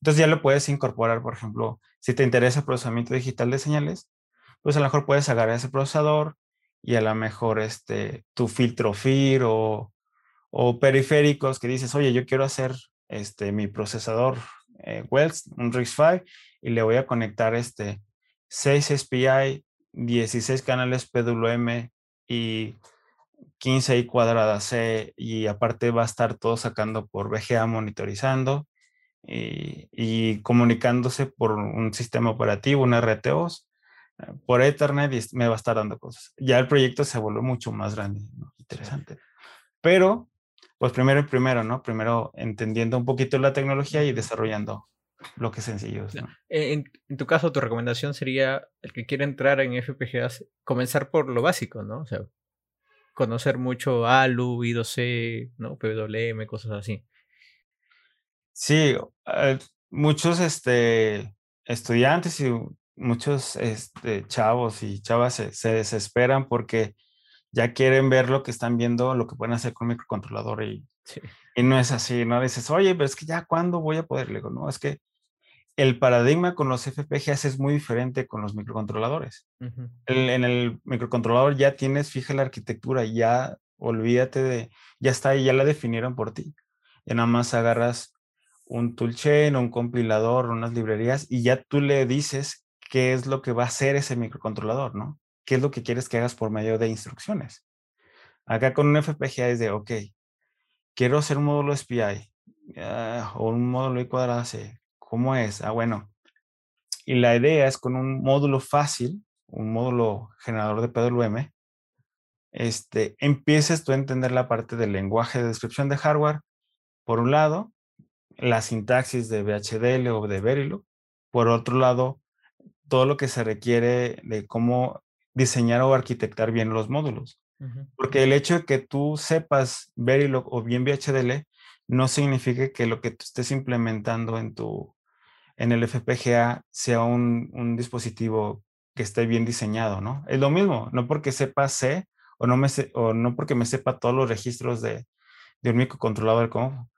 Entonces ya lo puedes incorporar, por ejemplo, si te interesa procesamiento digital de señales, pues a lo mejor puedes agarrar ese procesador y a lo mejor este, tu filtro FIR o, o periféricos que dices, oye, yo quiero hacer este, mi procesador eh, Wells, un RISC-V, y le voy a conectar este 6 SPI, 16 canales PWM y 15 y cuadrada C, y aparte va a estar todo sacando por VGA monitorizando y, y comunicándose por un sistema operativo, un RTOS, por Ethernet y me va a estar dando cosas. Ya el proyecto se volvió mucho más grande, interesante. Pero pues primero y primero, ¿no? Primero entendiendo un poquito la tecnología y desarrollando lo que es sencillo. En, tu caso, tu recomendación sería el que quiere entrar en FPGAs, comenzar por lo básico, ¿no? O sea, conocer mucho ALU, I2C, ¿no? PWM, cosas así. Sí, eh, muchos este, estudiantes y muchos este, chavos y chavas se desesperan porque ya quieren ver lo que están viendo, lo que pueden hacer con un microcontrolador y, y no es así, ¿no? Dices, oye, pero es que ya, ¿cuándo voy a poder? Le digo, no, es que el paradigma con los FPGAs es muy diferente con los microcontroladores. en el microcontrolador ya tienes fija la arquitectura, ya olvídate de, ya está ahí, ya la definieron por ti. Y nada más agarras un toolchain, un compilador, unas librerías y ya tú le dices qué es lo que va a hacer ese microcontrolador, ¿no? qué es lo que quieres que hagas por medio de instrucciones. Acá con un FPGA es de, ok, quiero hacer un módulo SPI ah, o un módulo I cuadrado C. ¿Cómo es? Ah, bueno. Y la idea es con un módulo fácil, un módulo generador de PWM, este, empieces tú a entender la parte del lenguaje de descripción de hardware, por un lado, la sintaxis de VHDL o de Verilog, por otro lado, todo lo que se requiere de cómo diseñar o arquitectar bien los módulos. Porque el hecho de que tú sepas Verilog o bien VHDL no significa que lo que tú estés implementando en tu en el FPGA sea un, un dispositivo que esté bien diseñado, ¿no? Es lo mismo, no porque sepa C o no, me o no porque me sepa todos los registros de, de un microcontrolador como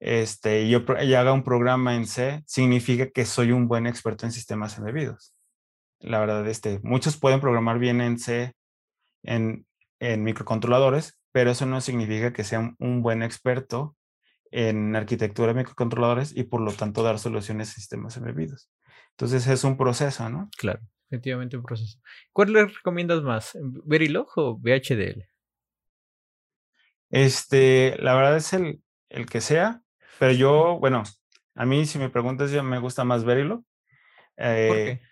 este, y yo y haga un programa en C, significa que soy un buen experto en sistemas embebidos la verdad, este, muchos pueden programar bien en C, en, microcontroladores, pero eso no significa que sean un buen experto en arquitectura de microcontroladores y por lo tanto dar soluciones a sistemas embebidos. Entonces es un proceso, ¿no? Claro, efectivamente un proceso. ¿Cuál le recomiendas más? ¿Verilog o VHDL? Este, la verdad es el, el que sea, pero yo, bueno, a mí si me preguntas, yo me gusta más Verilog. ¿Por qué? Eh,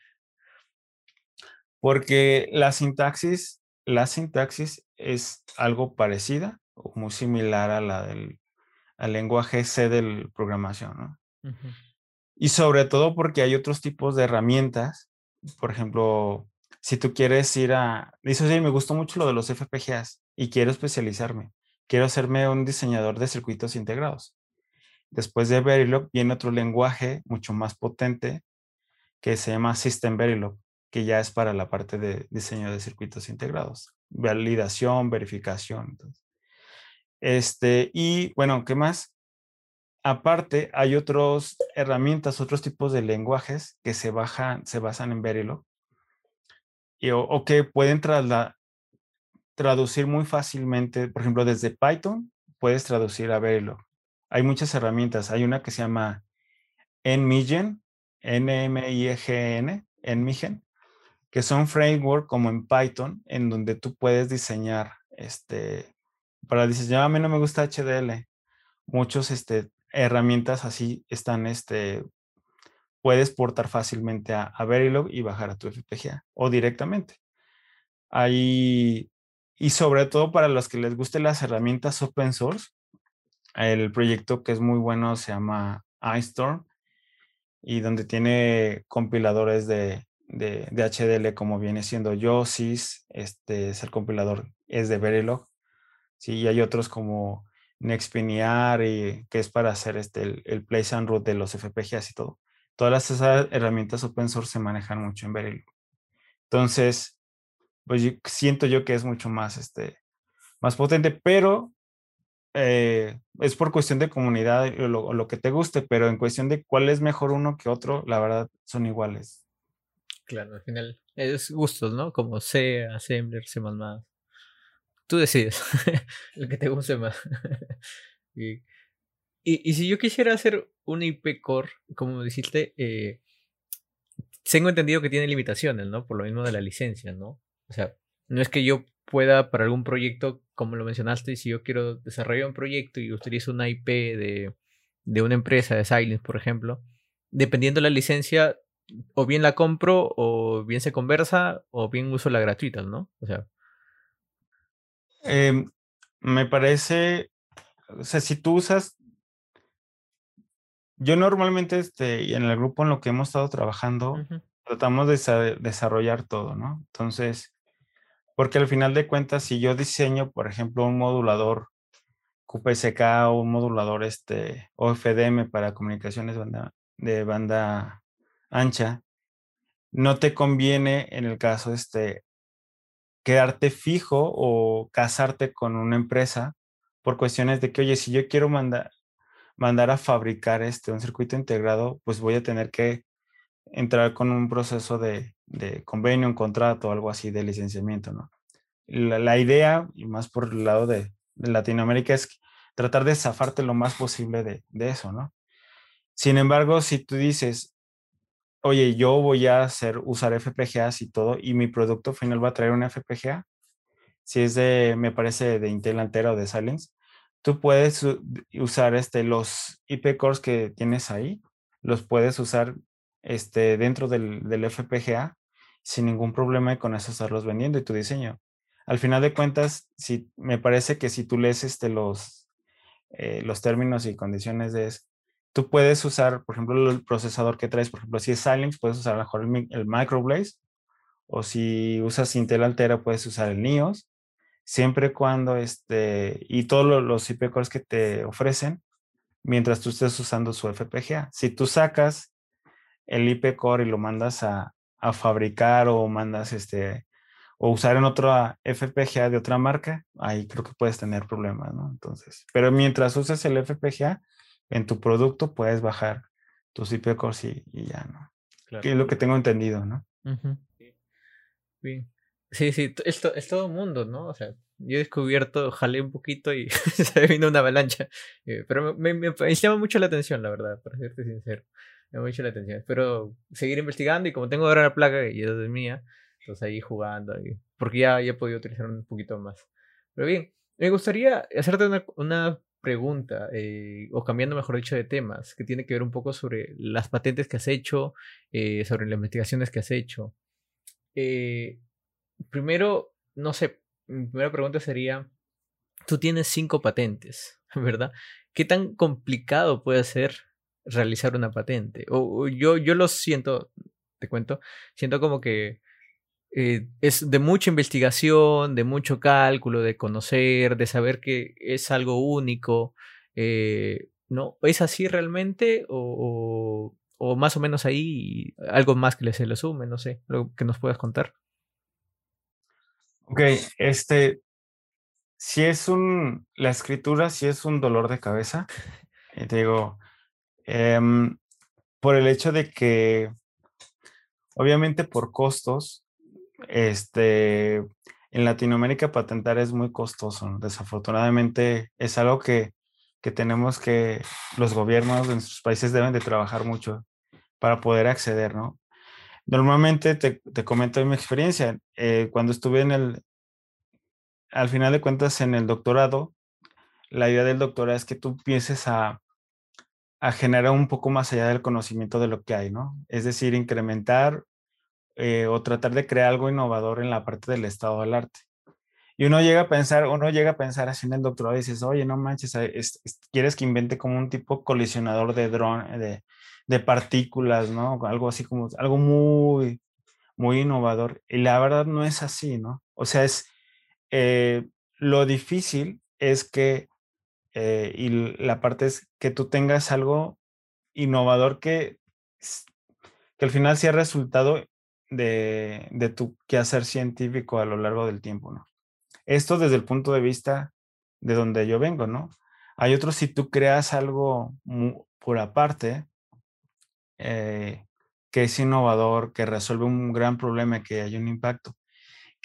porque la sintaxis, la sintaxis es algo parecida o muy similar a la del al lenguaje C de programación, ¿no? Y sobre todo porque hay otros tipos de herramientas. Por ejemplo, si tú quieres ir a... Dices, sí, me gustó mucho lo de los FPGAs y quiero especializarme. Quiero hacerme un diseñador de circuitos integrados. Después de Verilog viene otro lenguaje mucho más potente que se llama System Verilog que ya es para la parte de diseño de circuitos integrados, validación, verificación. Este, y bueno, ¿qué más? Aparte, hay otras herramientas, otros tipos de lenguajes que se, bajan, se basan en Verilog y, o, que pueden traducir muy fácilmente, por ejemplo, desde Python puedes traducir a Verilog. Hay muchas herramientas. Hay una que se llama NMigen, N-M-I-G-N, NMigen, que son framework como en Python, en donde tú puedes diseñar, este, para diseñar, a mí no me gusta HDL, muchos, este, herramientas así están, este, puedes portar fácilmente a, Verilog y bajar a tu FPGA o directamente. Y sobre todo para los que les gusten las herramientas open source, el proyecto que es muy bueno se llama iStorm y donde tiene compiladores de, de, HDL como viene siendo YOSIS, este es el compilador, es de Verilog. Sí, y hay otros como Nextpiniar, y, que es para hacer este, el, el place and root de los FPGAs y todo. Todas esas herramientas open source se manejan mucho en Verilog. Entonces, pues siento yo que es mucho más, este, más potente, pero eh, es por cuestión de comunidad o lo, lo, que te guste, pero en cuestión de cuál es mejor uno que otro, la verdad son iguales. Claro, al final es gustos, ¿no? Como C, Assembler, C++. Tú decides (laughs) lo que te guste más. (laughs) y, y, si yo quisiera hacer un IP core, como dijiste, eh, tengo entendido que tiene limitaciones, ¿no? Por lo mismo de la licencia, ¿no? O sea, no es que yo pueda para algún proyecto, como lo mencionaste, si yo quiero desarrollar un proyecto y utilizo una IP de, de una empresa de Silence, por ejemplo, dependiendo de la licencia, o bien la compro, o bien se conversa, o bien uso la gratuita, ¿no? O sea. Em, me parece, o sea, si tú usas, yo normalmente, este, y en el grupo en lo que hemos estado trabajando, tratamos de desarrollar todo, ¿no? Entonces, porque al final de cuentas, si yo diseño, por ejemplo, un modulador QPSK o un modulador este, OFDM para comunicaciones de banda ancha, no te conviene en el caso este quedarte fijo o casarte con una empresa por cuestiones de que, oye, si yo quiero mandar, mandar a fabricar este, un circuito integrado, pues voy a tener que entrar con un proceso de, de convenio, un contrato, algo así de licenciamiento, ¿no? La, idea, y más por el lado de, Latinoamérica, es tratar de zafarte lo más posible de, de eso, ¿no? Sin embargo, si tú dices, oye, yo voy a hacer, usar FPGAs y todo, y mi producto final va a traer una FPGA, si es de, me parece, de Intel Antera o de Silence, tú puedes usar este, los IP cores que tienes ahí, los puedes usar este, dentro del, del FPGA sin ningún problema y con eso estarlos vendiendo y tu diseño. Al final de cuentas, si, me parece que si tú lees este, los, eh, los términos y condiciones de eso, tú puedes usar, por ejemplo, el procesador que traes, por ejemplo, si es Xilinx, puedes usar mejor el, Microblaze, o si usas Intel Altera, puedes usar el NIOS, siempre cuando, este, y todos los IP cores que te ofrecen, mientras tú estés usando su FPGA. Si tú sacas el IP core y lo mandas a, a fabricar o mandas este, o usar en otra FPGA de otra marca, ahí creo que puedes tener problemas, ¿no? Entonces, pero mientras uses el FPGA, en tu producto puedes bajar tus IP cores y, ya, ¿no? Que es lo que tengo entendido, ¿no? Bien. Sí, sí, es, es todo mundo, ¿no? O sea, yo he descubierto, jalé un poquito y (laughs) se vino una avalancha. Eh, pero me, me, llama mucho la atención, la verdad, para serte sincero. Me llama mucho la atención. Espero seguir investigando y como tengo ahora la placa y es mía, entonces ahí jugando, ahí, porque ya, ya he podido utilizar un poquito más. Pero bien, me gustaría hacerte una, una pregunta, eh, o cambiando mejor dicho de temas, que tiene que ver un poco sobre las patentes que has hecho, eh, sobre las investigaciones que has hecho. Eh, primero, no sé, mi primera pregunta sería, tú tienes cinco patentes, (laughs) ¿verdad? ¿Qué tan complicado puede ser realizar una patente? O, yo, yo lo siento, te cuento, siento como que eh, es de mucha investigación, de mucho cálculo, de conocer, de saber que es algo único. Eh, ¿no? ¿Es así realmente? O, o, más o menos ahí algo más que se le sume, no sé, lo que nos puedas contar. Ok, este, si es un, la escritura, si es un dolor de cabeza, eh, te digo, em, por el hecho de que, obviamente por costos, este, en Latinoamérica patentar es muy costoso. Desafortunadamente es algo que, que tenemos que, los gobiernos de nuestros países deben de trabajar mucho para poder acceder, ¿no? Normalmente te, te comento mi experiencia. Eh, cuando estuve en el, al final de cuentas, en el doctorado, la idea del doctorado es que tú empieces a, a generar un poco más allá del conocimiento de lo que hay, ¿no? Es decir, incrementar eh, o tratar de crear algo innovador en la parte del estado del arte. Y uno llega a pensar, uno llega a pensar así en el doctorado y dices, oye, no manches, quieres que invente como un tipo colisionador de dron, de, de partículas, ¿no? Algo así como, algo muy, muy innovador. Y la verdad no es así, ¿no? O sea, es, eh, lo difícil es que, eh, y la parte es que tú tengas algo innovador que, que al final sea resultado de, de tu quehacer científico a lo largo del tiempo, ¿no? Esto desde el punto de vista de donde yo vengo, ¿no? Hay otros si tú creas algo por aparte, eh, que es innovador, que resuelve un gran problema, que hay un impacto,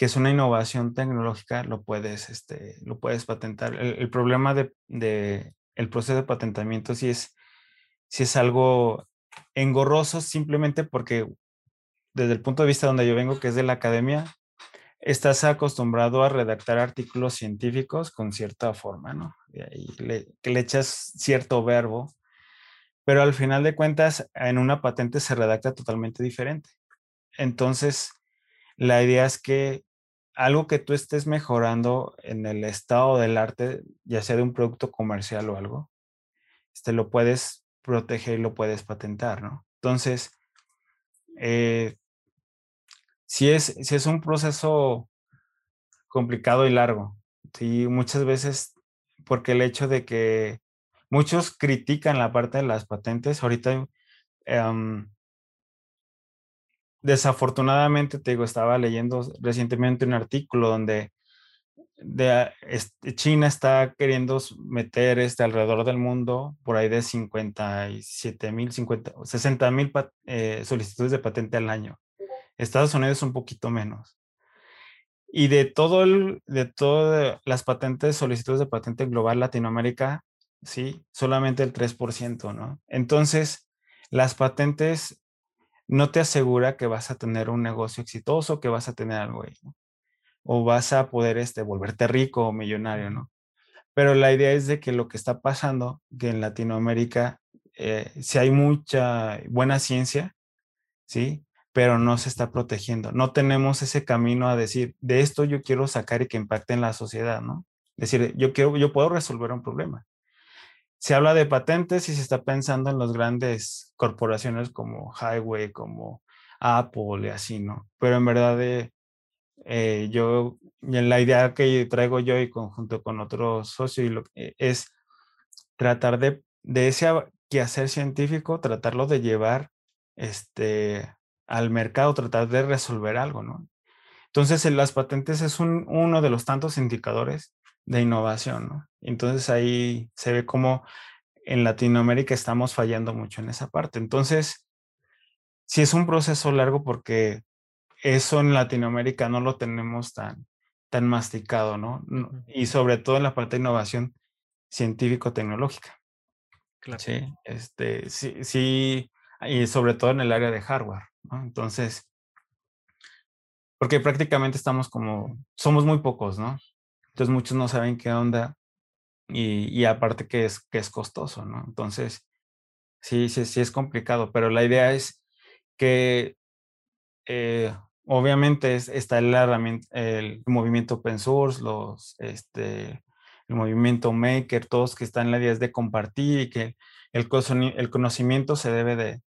que es una innovación tecnológica, lo puedes, este, lo puedes patentar. El, problema de, de, el proceso de patentamiento sí es, si es algo engorroso simplemente porque desde el punto de vista donde yo vengo, que es de la academia, estás acostumbrado a redactar artículos científicos con cierta forma, ¿no? Y le, que le echas cierto verbo, pero al final de cuentas en una patente se redacta totalmente diferente. Entonces, la idea es que algo que tú estés mejorando en el estado del arte, ya sea de un producto comercial o algo, este, lo puedes proteger y lo puedes patentar, ¿no? Entonces, eh, si es, si es un proceso complicado y largo. Sí, muchas veces, porque el hecho de que muchos critican la parte de las patentes, ahorita em, desafortunadamente, te digo, estaba leyendo recientemente un artículo donde de, China está queriendo meter este, alrededor del mundo por ahí de 57 mil, 60 mil eh, solicitudes de patente al año. Estados Unidos un poquito menos. Y de todo el, de todas las patentes, solicitudes de patente global Latinoamérica, sí, solamente el 3%, ¿no? Entonces, las patentes no te asegura que vas a tener un negocio exitoso, que vas a tener algo ahí, ¿no? O vas a poder este, volverte rico o millonario, ¿no? Pero la idea es de que lo que está pasando, que en Latinoamérica, eh, si hay mucha buena ciencia, ¿sí? pero no se está protegiendo. No tenemos ese camino a decir, de esto yo quiero sacar y que impacte en la sociedad, ¿no? Es decir, yo quiero, yo puedo resolver un problema. Se habla de patentes y se está pensando en las grandes corporaciones como Highway, como Apple y así, ¿no? Pero en verdad, eh, eh yo, la idea que traigo yo y conjunto con otros socios eh, es tratar de, de ese quehacer científico, tratarlo de llevar este, al mercado, tratar de resolver algo, ¿no? Entonces, las patentes es uno de los tantos indicadores de innovación, ¿no? Entonces ahí se ve como en Latinoamérica estamos fallando mucho en esa parte. Entonces, sí es un proceso largo porque eso en Latinoamérica no lo tenemos tan, tan masticado, ¿no? Y sobre todo en la parte de innovación científico-tecnológica. Claro. Sí, este, sí, sí, y sobre todo en el área de hardware. Entonces, porque prácticamente estamos como, somos muy pocos, ¿no? Entonces muchos no saben qué onda y, aparte que es, que es costoso, ¿no? Entonces, sí, sí, sí es complicado, pero la idea es que eh, obviamente está el, movimiento open source, los, este, el movimiento maker, todos que están en la idea de compartir y que el, el conocimiento se debe de,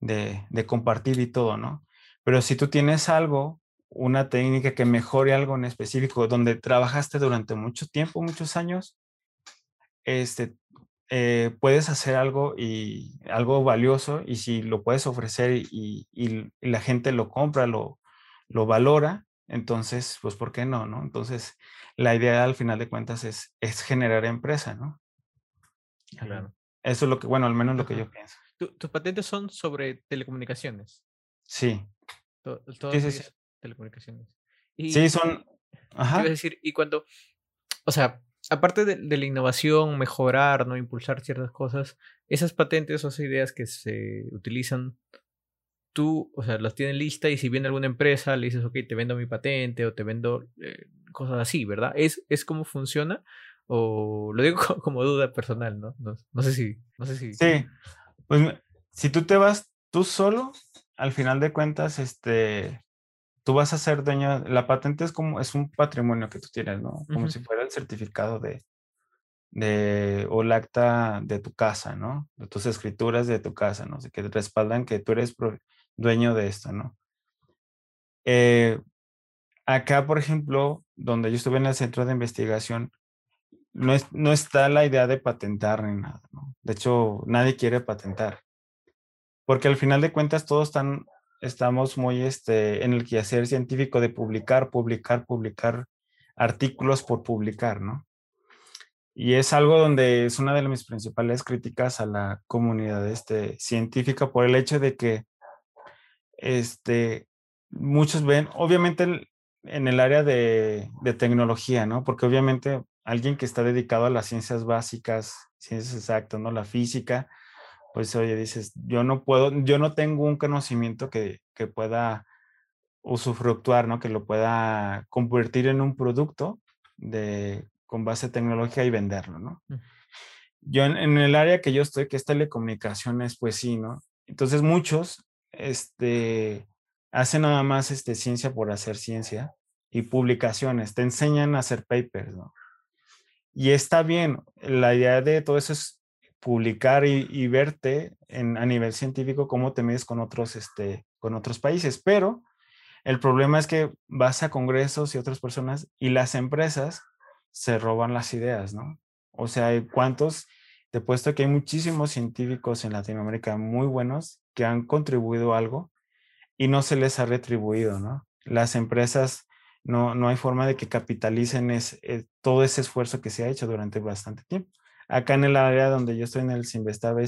de, compartir y todo, ¿no? Pero si tú tienes algo, una técnica que mejore algo en específico, donde trabajaste durante mucho tiempo, muchos años, este, eh, puedes hacer algo y algo valioso y si lo puedes ofrecer y, la gente lo compra, lo, lo valora, entonces, pues, ¿por qué no, no? Entonces, la idea al final de cuentas es, es generar empresa, ¿no? Claro. Eso es lo que, bueno, al menos lo que yo pienso tus patentes son sobre telecomunicaciones. Sí. Todas sí, telecomunicaciones. sí, son. Ajá. decir, y cuando. O sea, aparte de, la innovación, mejorar, ¿no? Impulsar ciertas cosas, esas patentes o esas ideas que se utilizan, tú, o sea, las tienes listas y si viene alguna empresa, le dices, ok, te vendo mi patente o te vendo eh, cosas así, ¿verdad? ¿Es, ¿Es como funciona? O lo digo (laughs) como duda personal, ¿no? No, no sé si. No sé si. Sí. Pues si tú te vas tú solo, al final de cuentas, este, tú vas a ser dueño, la patente es como, es un patrimonio que tú tienes, ¿no? Como si fuera el certificado de, de, o el acta de tu casa, ¿no? De tus escrituras de tu casa, ¿no? sé que respaldan que tú eres dueño de esto, ¿no? Eh, acá, por ejemplo, donde yo estuve en el centro de investigación, no, es, no está la idea de patentar ni nada, ¿no? De hecho, nadie quiere patentar. Porque al final de cuentas todos están, estamos muy este, en el quehacer científico de publicar, publicar, publicar artículos por publicar, ¿no? Y es algo donde es una de mis principales críticas a la comunidad este, científica por el hecho de que este, muchos ven, obviamente en el área de, de, tecnología, ¿no? Porque obviamente alguien que está dedicado a las ciencias básicas, ciencias exactas, ¿no? La física, pues oye, dices, yo no puedo, yo no tengo un conocimiento que, que pueda usufructuar, ¿no? Que lo pueda convertir en un producto de, con base tecnología y venderlo, ¿no? Mm. Yo en, el área que yo estoy, que es telecomunicaciones, pues sí, ¿no? Entonces muchos, este, hacen nada más este, ciencia por hacer ciencia y publicaciones, te enseñan a hacer papers, ¿no? Y está bien, la idea de todo eso es publicar y, verte en, a nivel científico cómo te mides con otros, este, con otros países, pero el problema es que vas a congresos y otras personas y las empresas se roban las ideas, ¿no? O sea, ¿cuántos? Te he puesto que hay muchísimos científicos en Latinoamérica muy buenos que han contribuido algo y no se les ha retribuido, ¿no? Las empresas no, no hay forma de que capitalicen eh, todo ese esfuerzo que se ha hecho durante bastante tiempo. Acá en el área donde yo estoy en el Sinvestav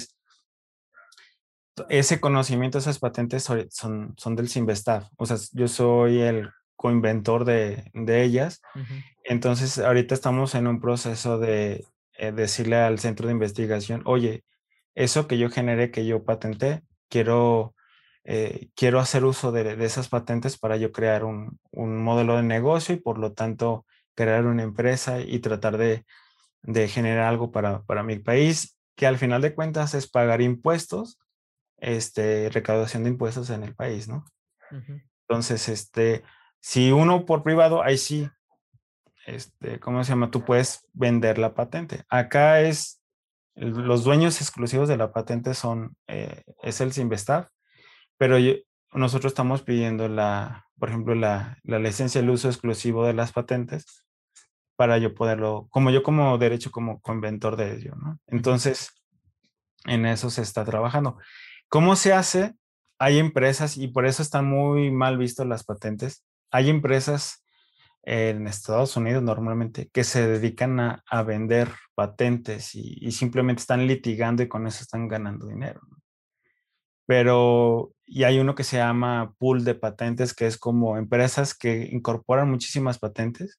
ese conocimiento, esas patentes son, son del Sinvestav. O sea, yo soy el coinventor de, de ellas. Entonces, ahorita estamos en un proceso de eh, decirle al centro de investigación, oye, eso que yo generé, que yo patenté, quiero, eh, quiero hacer uso de, de, esas patentes para yo crear un, un, modelo de negocio y por lo tanto crear una empresa y tratar de, de generar algo para, para, mi país, que al final de cuentas es pagar impuestos, este, recaudación de impuestos en el país, ¿no? Entonces, este, si uno por privado, ahí sí, este, ¿cómo se llama? Tú puedes vender la patente. Acá es, los dueños exclusivos de la patente son, eh, es el Sinvestav, pero nosotros estamos pidiendo la, por ejemplo, la, la licencia el uso exclusivo de las patentes para yo poderlo, como yo como derecho, como inventor de ello, ¿no? Entonces, en eso se está trabajando. ¿Cómo se hace? Hay empresas y por eso están muy mal vistas las patentes hay empresas en Estados Unidos normalmente que se dedican a, vender patentes y, simplemente están litigando y con eso están ganando dinero. Pero, y hay uno que se llama pool de patentes, que es como empresas que incorporan muchísimas patentes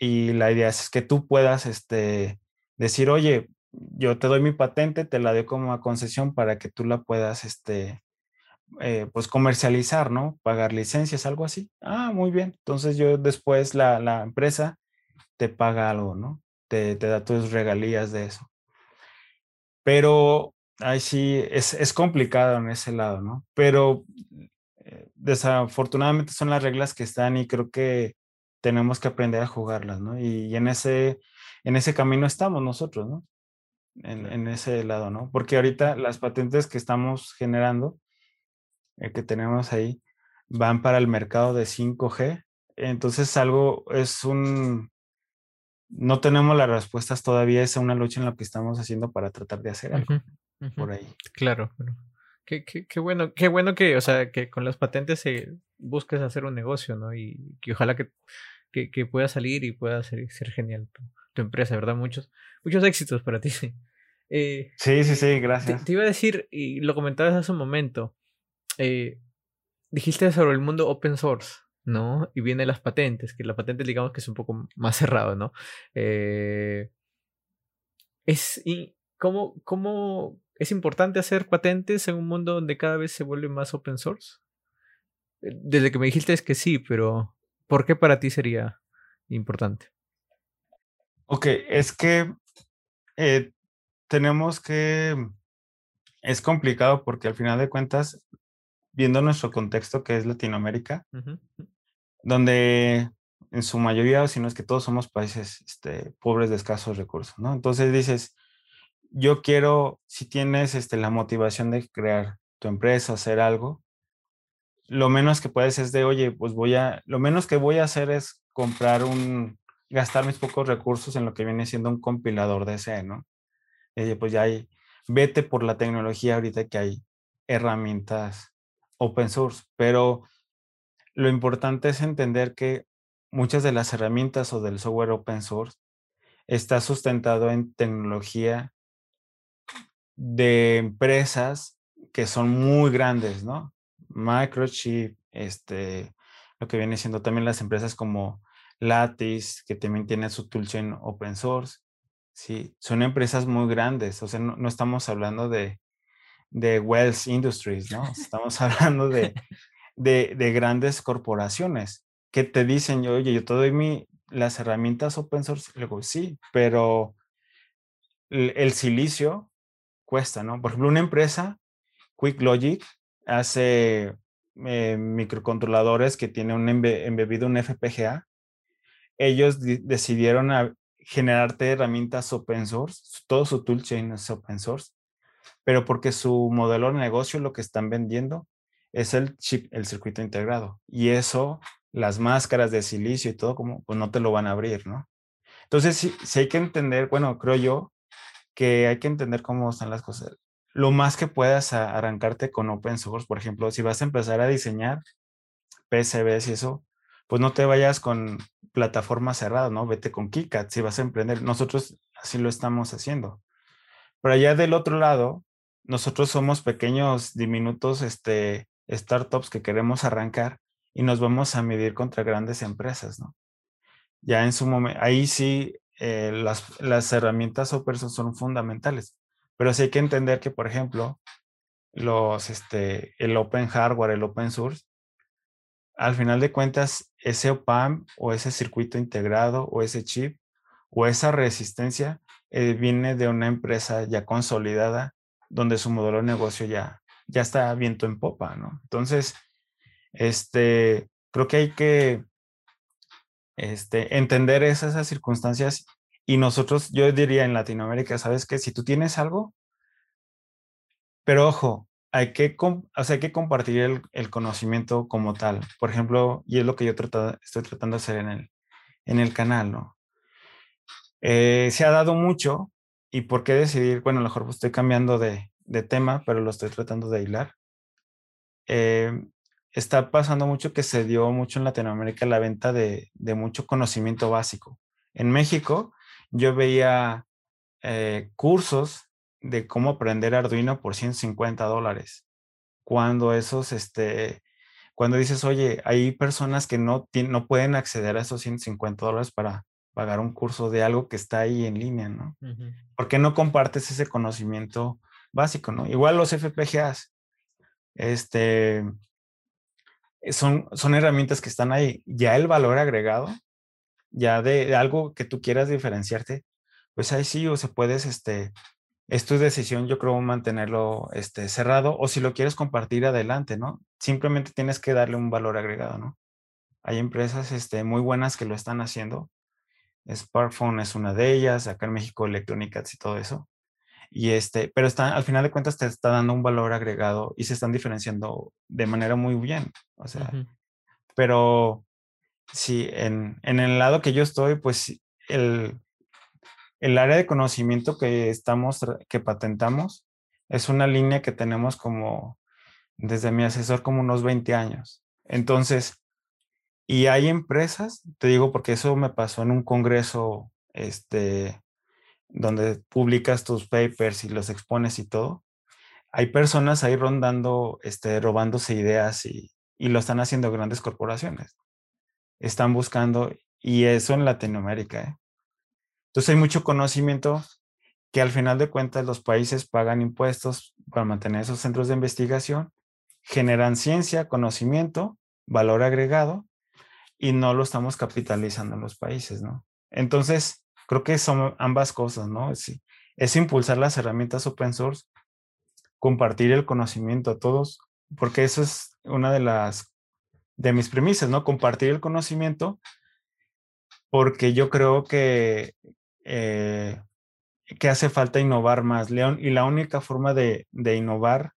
y la idea es que tú puedas este, decir, oye, yo te doy mi patente, te la doy como a concesión para que tú la puedas este, eh, pues comercializar, ¿no? Pagar licencias, algo así. Ah, muy bien. Entonces yo después la, la empresa te paga algo, ¿no? Te, te, da tus regalías de eso. Pero ahí sí, es, es complicado en ese lado, ¿no? Pero eh, desafortunadamente son las reglas que están y creo que tenemos que aprender a jugarlas, ¿no? Y, y en, ese, en ese camino estamos nosotros, ¿no? En, en, ese lado, ¿no? Porque ahorita las patentes que estamos generando eh, que tenemos ahí van para el mercado de 5G. Entonces algo es un... No tenemos las respuestas todavía, es una lucha en la que estamos haciendo para tratar de hacer algo por ahí. Claro, Qué, qué, bueno, qué bueno que, o sea, que con las patentes se busques hacer un negocio, ¿no? Y que ojalá que, que, pueda salir y pueda ser, ser genial tu, empresa, ¿verdad? Muchos, muchos éxitos para (laughs) ti. Eh, sí, sí, sí, gracias. te, iba a decir, y lo comentabas hace un momento, eh, dijiste sobre el mundo open source, ¿no? Y vienen las patentes, que la patente digamos que es un poco más cerrado, ¿no? Eh, es, y ¿cómo, ¿Cómo es importante hacer patentes en un mundo donde cada vez se vuelve más open source? Desde que me dijiste es que sí, pero ¿por qué para ti sería importante? Ok, es que tenemos que... Es complicado porque al final de cuentas viendo nuestro contexto que es Latinoamérica, donde en su mayoría, si no es que todos somos países este, pobres de escasos recursos, ¿no? Entonces dices, yo quiero, si tienes este, la motivación de crear tu empresa, hacer algo, lo menos que puedes es de, oye, pues voy a, lo menos que voy a hacer es comprar un, gastar mis pocos recursos en lo que viene siendo un compilador de C, ¿no? Y pues ya hay, vete por la tecnología ahorita que hay herramientas open source, pero lo importante es entender que muchas de las herramientas o del software open source está sustentado en tecnología de empresas que son muy grandes, ¿no? Microchip, este, lo que viene siendo también las empresas como Lattice, que también tiene su toolchain open source. Sí, son empresas muy grandes, o sea, no, estamos hablando de, de Wells Industries, ¿no? Estamos (laughs) hablando de, de, grandes corporaciones que te dicen, oye, yo te doy mi, las herramientas open source. Luego, sí, pero el, silicio cuesta, ¿no? Por ejemplo, una empresa, QuickLogic, hace eh, microcontroladores que tiene un embebido un FPGA. Ellos decidieron generarte herramientas open source, todo su toolchain es open source, pero porque su modelo de negocio lo que están vendiendo es el chip, el circuito integrado. Y eso, las máscaras de silicio y todo, como, pues no te lo van a abrir, ¿no? Entonces, sí, sí hay que entender, bueno, creo yo que hay que entender cómo están las cosas. Lo más que puedas arrancarte con open source, por ejemplo, si vas a empezar a diseñar PCBs y eso, pues no te vayas con plataformas cerradas, ¿no? Vete con KiCad si vas a emprender. Nosotros así lo estamos haciendo. Pero allá del otro lado, nosotros somos pequeños, diminutos, este, startups que queremos arrancar y nos vamos a medir contra grandes empresas, ¿no? Ya en su momento, ahí sí eh, las, las, herramientas open son fundamentales, pero sí hay que entender que, por ejemplo, los, este, el open hardware, el open source, al final de cuentas, ese OPAM o ese circuito integrado o ese chip o esa resistencia eh, viene de una empresa ya consolidada donde su modelo de negocio ya, ya está viento en popa, ¿no? Entonces, este, creo que hay que este, entender esas, esas circunstancias y nosotros, yo diría en Latinoamérica, ¿sabes qué? Si tú tienes algo, pero ojo, hay que, o sea, hay que compartir el, el, conocimiento como tal. Por ejemplo, y es lo que yo estoy tratando de hacer en el, en el canal, ¿no? Eh, se ha dado mucho y por qué decidir, bueno, a lo mejor estoy cambiando de, de tema, pero lo estoy tratando de hilar. Eh, está pasando mucho que se dio mucho en Latinoamérica la venta de, de mucho conocimiento básico. En México yo veía eh, cursos de cómo aprender Arduino por 150 dólares. Cuando esos, este, cuando dices, oye, hay personas que no, no pueden acceder a esos 150 dólares para pagar un curso de algo que está ahí en línea, ¿no? ¿Por qué no compartes ese conocimiento básico, ¿no? Igual los FPGAs, este, son, son herramientas que están ahí. Ya el valor agregado, ya de, algo que tú quieras diferenciarte, pues ahí sí, o se puedes, este, es tu decisión, yo creo, mantenerlo este, cerrado, o si lo quieres compartir adelante, ¿no? Simplemente tienes que darle un valor agregado, ¿no? Hay empresas este, muy buenas que lo están haciendo. Sparkphone es una de ellas, acá en México Electronic y todo eso. Y este, pero está, al final de cuentas te está dando un valor agregado y se están diferenciando de manera muy bien. O sea, pero sí, en, en, el lado que yo estoy, pues el, el área de conocimiento que estamos, que patentamos, es una línea que tenemos como, desde mi asesor, como unos 20 años. Entonces, y hay empresas, te digo porque eso me pasó en un congreso, este, donde publicas tus papers y los expones y todo, hay personas ahí rondando, este, robándose ideas y, y lo están haciendo grandes corporaciones. Están buscando, y eso en Latinoamérica. ¿eh? Entonces hay mucho conocimiento que al final de cuentas los países pagan impuestos para mantener esos centros de investigación, generan ciencia, conocimiento, valor agregado, y no lo estamos capitalizando en los países, ¿no? Entonces, Creo que son ambas cosas, ¿no? Es, es impulsar las herramientas open source, compartir el conocimiento a todos, porque eso es una de las, de mis premisas, ¿no? Compartir el conocimiento, porque yo creo que, eh, que hace falta innovar más, León, y la única forma de, de innovar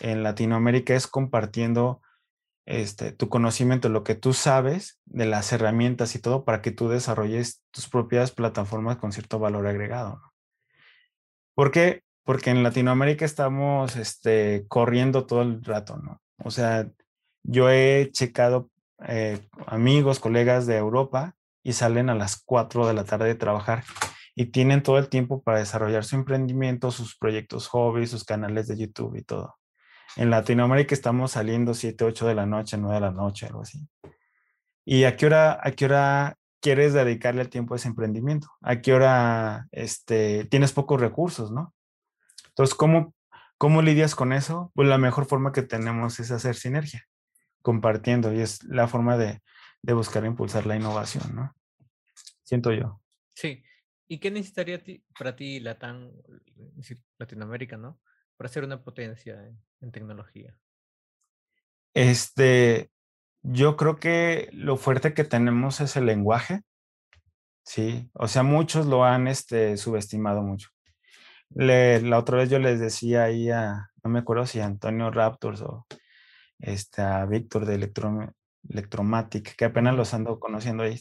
en Latinoamérica es compartiendo este, tu conocimiento, lo que tú sabes de las herramientas y todo para que tú desarrolles tus propias plataformas con cierto valor agregado. ¿Por qué? Porque en Latinoamérica estamos este, corriendo todo el rato, ¿no? O sea, yo he checado eh, amigos, colegas de Europa y salen a las 4 de la tarde de trabajar y tienen todo el tiempo para desarrollar su emprendimiento, sus proyectos hobbies, sus canales de YouTube y todo. En Latinoamérica estamos saliendo 7, 8 de la noche, 9 de la noche, algo así. ¿Y a qué hora, a qué hora quieres dedicarle el tiempo a ese emprendimiento? ¿A qué hora este, tienes pocos recursos, no? Entonces, ¿cómo, ¿cómo lidias con eso? Pues la mejor forma que tenemos es hacer sinergia, compartiendo, y es la forma de, de buscar impulsar la innovación, ¿no? Siento yo. Sí. ¿Y qué necesitaría para ti Latam, Latinoamérica, ¿no? Para ser una potencia en, tecnología. Este, yo creo que lo fuerte que tenemos es el lenguaje. Sí, o sea, muchos lo han este, subestimado mucho. la otra vez yo les decía ahí a, no me acuerdo si Antonio Raptors o este, a Víctor de Electromatic, que apenas los ando conociendo ahí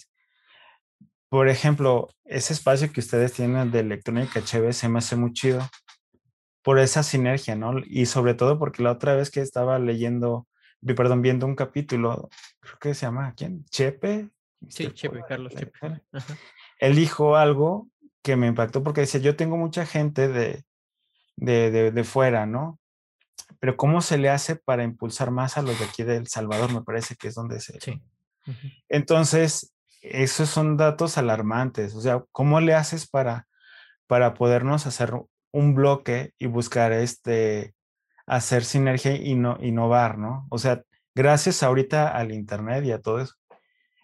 por ejemplo, ese espacio que ustedes tienen de electrónica HB se me hace muy chido por esa sinergia, ¿no? Y sobre todo porque la otra vez que estaba leyendo, perdón, viendo un capítulo, creo que se llama, ¿quién? Chepe. Sí, Chepe, Carlos Chepe. Él dijo algo que me impactó porque decía, yo tengo mucha gente de, de, de, fuera, ¿no? Pero ¿cómo se le hace para impulsar más a los de aquí de El Salvador? Me parece que es donde se... Sí. Entonces, esos son datos alarmantes. O sea, ¿cómo le haces para, para podernos hacer un bloque y buscar este, hacer sinergia y no, innovar, ¿no? O sea, gracias ahorita al Internet y a todo eso,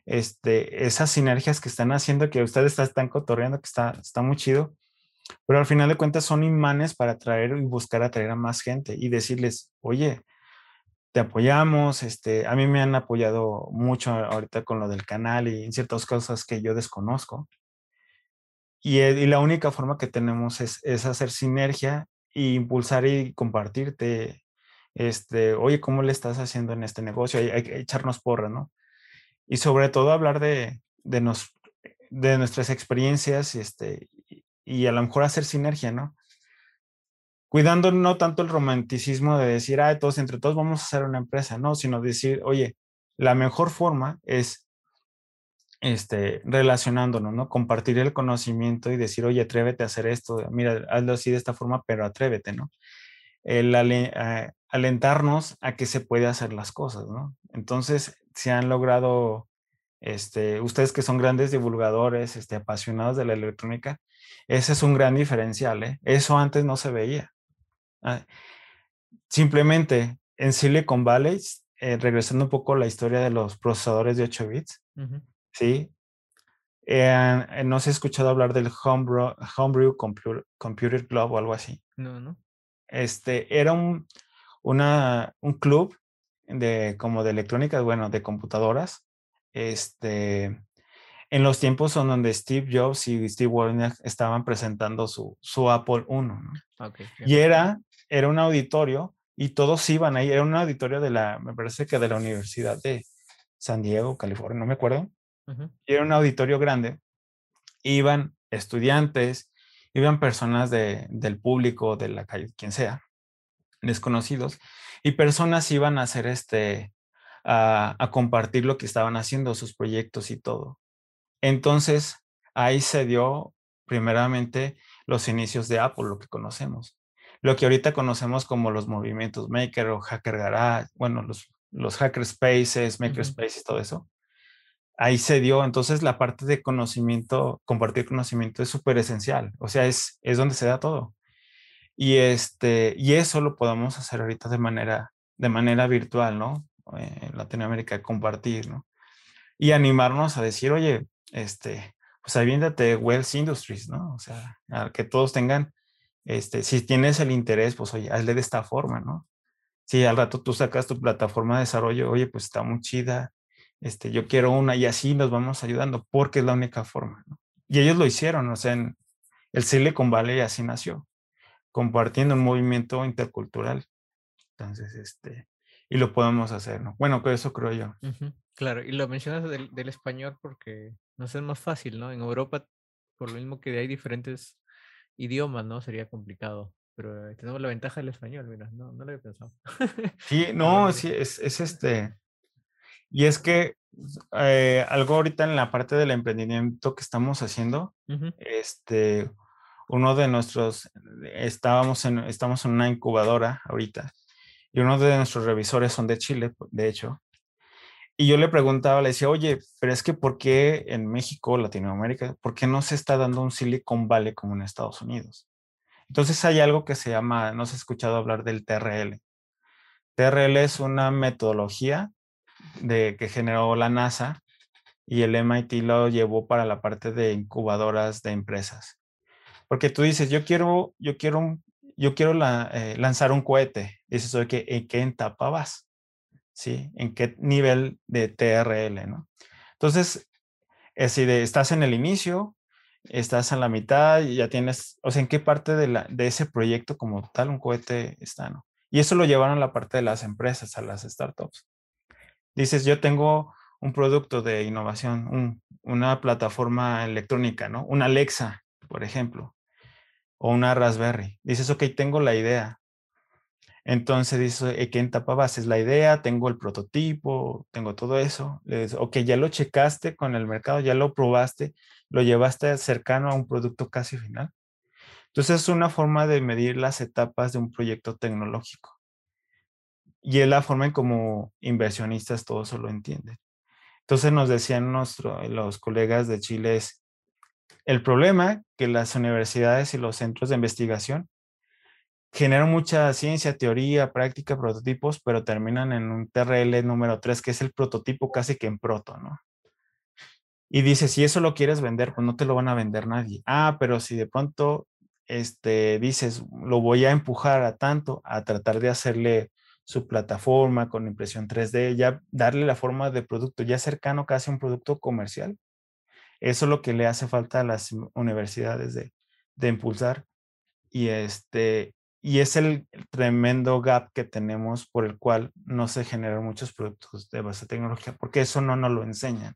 este, esas sinergias que están haciendo que ustedes están cotorreando, que está, está muy chido, pero al final de cuentas son imanes para atraer y buscar atraer a más gente y decirles, oye, te apoyamos, este, a mí me han apoyado mucho ahorita con lo del canal y en ciertas cosas que yo desconozco. Y, eh, y la única forma que tenemos es, es, hacer sinergia e impulsar y compartirte, este, oye, ¿cómo le estás haciendo en este negocio? Hay, que echarnos porra, ¿no? Y sobre todo hablar de, de, nos, de nuestras experiencias este, y a lo mejor hacer sinergia, ¿no? cuidando no tanto el romanticismo de decir, ah, todos entre todos vamos a hacer una empresa, no, sino decir, oye, la mejor forma es este, relacionándonos, ¿no? Compartir el conocimiento y decir, oye, atrévete a hacer esto, mira, hazlo así de esta forma, pero atrévete, ¿no? El alentarnos a que se puede hacer las cosas, ¿no? Entonces, se han logrado, este, ustedes que son grandes divulgadores, este, apasionados de la electrónica, ese es un gran diferencial, ¿eh? Eso antes no se veía. Ah, simplemente en Silicon Valley, eh, regresando un poco a la historia de los procesadores de 8 bits, ¿sí? Eh, eh, no se ha escuchado hablar del Homebrew, homebrew Computer, Club o algo así. No, no. Este, era un, una, un club de, como de electrónica, bueno, de computadoras, este, en los tiempos en donde Steve Jobs y Steve Wozniak estaban presentando su, su Apple I, ¿no? y era era un auditorio y todos iban ahí, era un auditorio de la, me parece que de la Universidad de San Diego, California, no me acuerdo. y era un auditorio grande. Iban estudiantes, iban personas de, del público, de la calle, quien sea, desconocidos, y personas iban a hacer este, a, a compartir lo que estaban haciendo, sus proyectos y todo. Entonces, ahí se dio primeramente los inicios de Apple, lo que conocemos lo que ahorita conocemos como los movimientos Maker o Hacker Garage, bueno, los, los Hacker Spaces, Maker Spaces, todo eso. Ahí se dio, entonces la parte de conocimiento, compartir conocimiento es súper esencial, o sea, es, es donde se da todo. Y, este, y eso lo podemos hacer ahorita de manera, de manera virtual, ¿no? En Latinoamérica, compartir, ¿no? Y animarnos a decir, oye, este, pues aviéntate Wells Industries, ¿no? O sea, que todos tengan este, si tienes el interés, pues oye, hazle de esta forma, ¿no? Si al rato tú sacas tu plataforma de desarrollo, oye, pues está muy chida, este, yo quiero una y así nos vamos ayudando porque es la única forma, ¿no? Y ellos lo hicieron, o sea, en el Silicon Valley así nació, compartiendo un movimiento intercultural. Entonces, este, y lo podemos hacer, ¿no? Bueno, que eso creo yo. Claro, y lo mencionas del, del español porque no sé, es más fácil, ¿no? En Europa, por lo mismo que hay diferentes idioma, ¿no? Sería complicado. Pero eh, tenemos la ventaja del español, mira, no, no lo había pensado. Sí, (laughs) no, sí, es, es este. Y es que eh, algo ahorita en la parte del emprendimiento que estamos haciendo, este, uno de nuestros, estábamos en, estamos en una incubadora ahorita, y uno de nuestros revisores son de Chile, de hecho, y yo le preguntaba, le decía, oye, pero es que ¿por qué en México, Latinoamérica, por qué no se está dando un Silicon Valley como en Estados Unidos? Entonces hay algo que se llama, no se ha escuchado hablar del TRL. TRL es una metodología de, que generó la NASA y el MIT lo llevó para la parte de incubadoras de empresas. Porque tú dices, yo quiero, yo quiero, yo quiero eh, lanzar un cohete. Dices, oye, ¿en qué etapa vas? ¿En qué nivel de TRL? Entonces, es decir, estás en el inicio, estás en la mitad ya tienes, o sea, ¿en qué parte de, ese proyecto como tal un cohete está? Y eso lo llevaron a la parte de las empresas, a las startups. Dices, yo tengo un producto de innovación, una plataforma electrónica, ¿no? Una Alexa, por ejemplo, o una Raspberry. Dices, ok, tengo la idea. Entonces dices, ¿qué etapa Es la idea, tengo el prototipo, tengo todo eso. Le dices, ok, ya lo checaste con el mercado, ya lo probaste, lo llevaste cercano a un producto casi final. Entonces es una forma de medir las etapas de un proyecto tecnológico. Y es la forma en como inversionistas todo eso lo entienden. Entonces nos decían nuestro, los colegas de Chile es el problema que las universidades y los centros de investigación generan mucha ciencia, teoría, práctica, prototipos, pero terminan en un TRL número 3, que es el prototipo casi que en proto, ¿no? Y dice, si eso lo quieres vender, pues no te lo van a vender nadie. Ah, pero si de pronto este, dices, lo voy a empujar a tanto, a tratar de hacerle su plataforma con impresión 3D, ya darle la forma de producto, ya cercano casi a un producto comercial. Eso es lo que le hace falta a las universidades de, de impulsar. Y, este, y es el tremendo gap que tenemos por el cual no se generan muchos productos de base tecnología, porque eso no nos lo enseñan.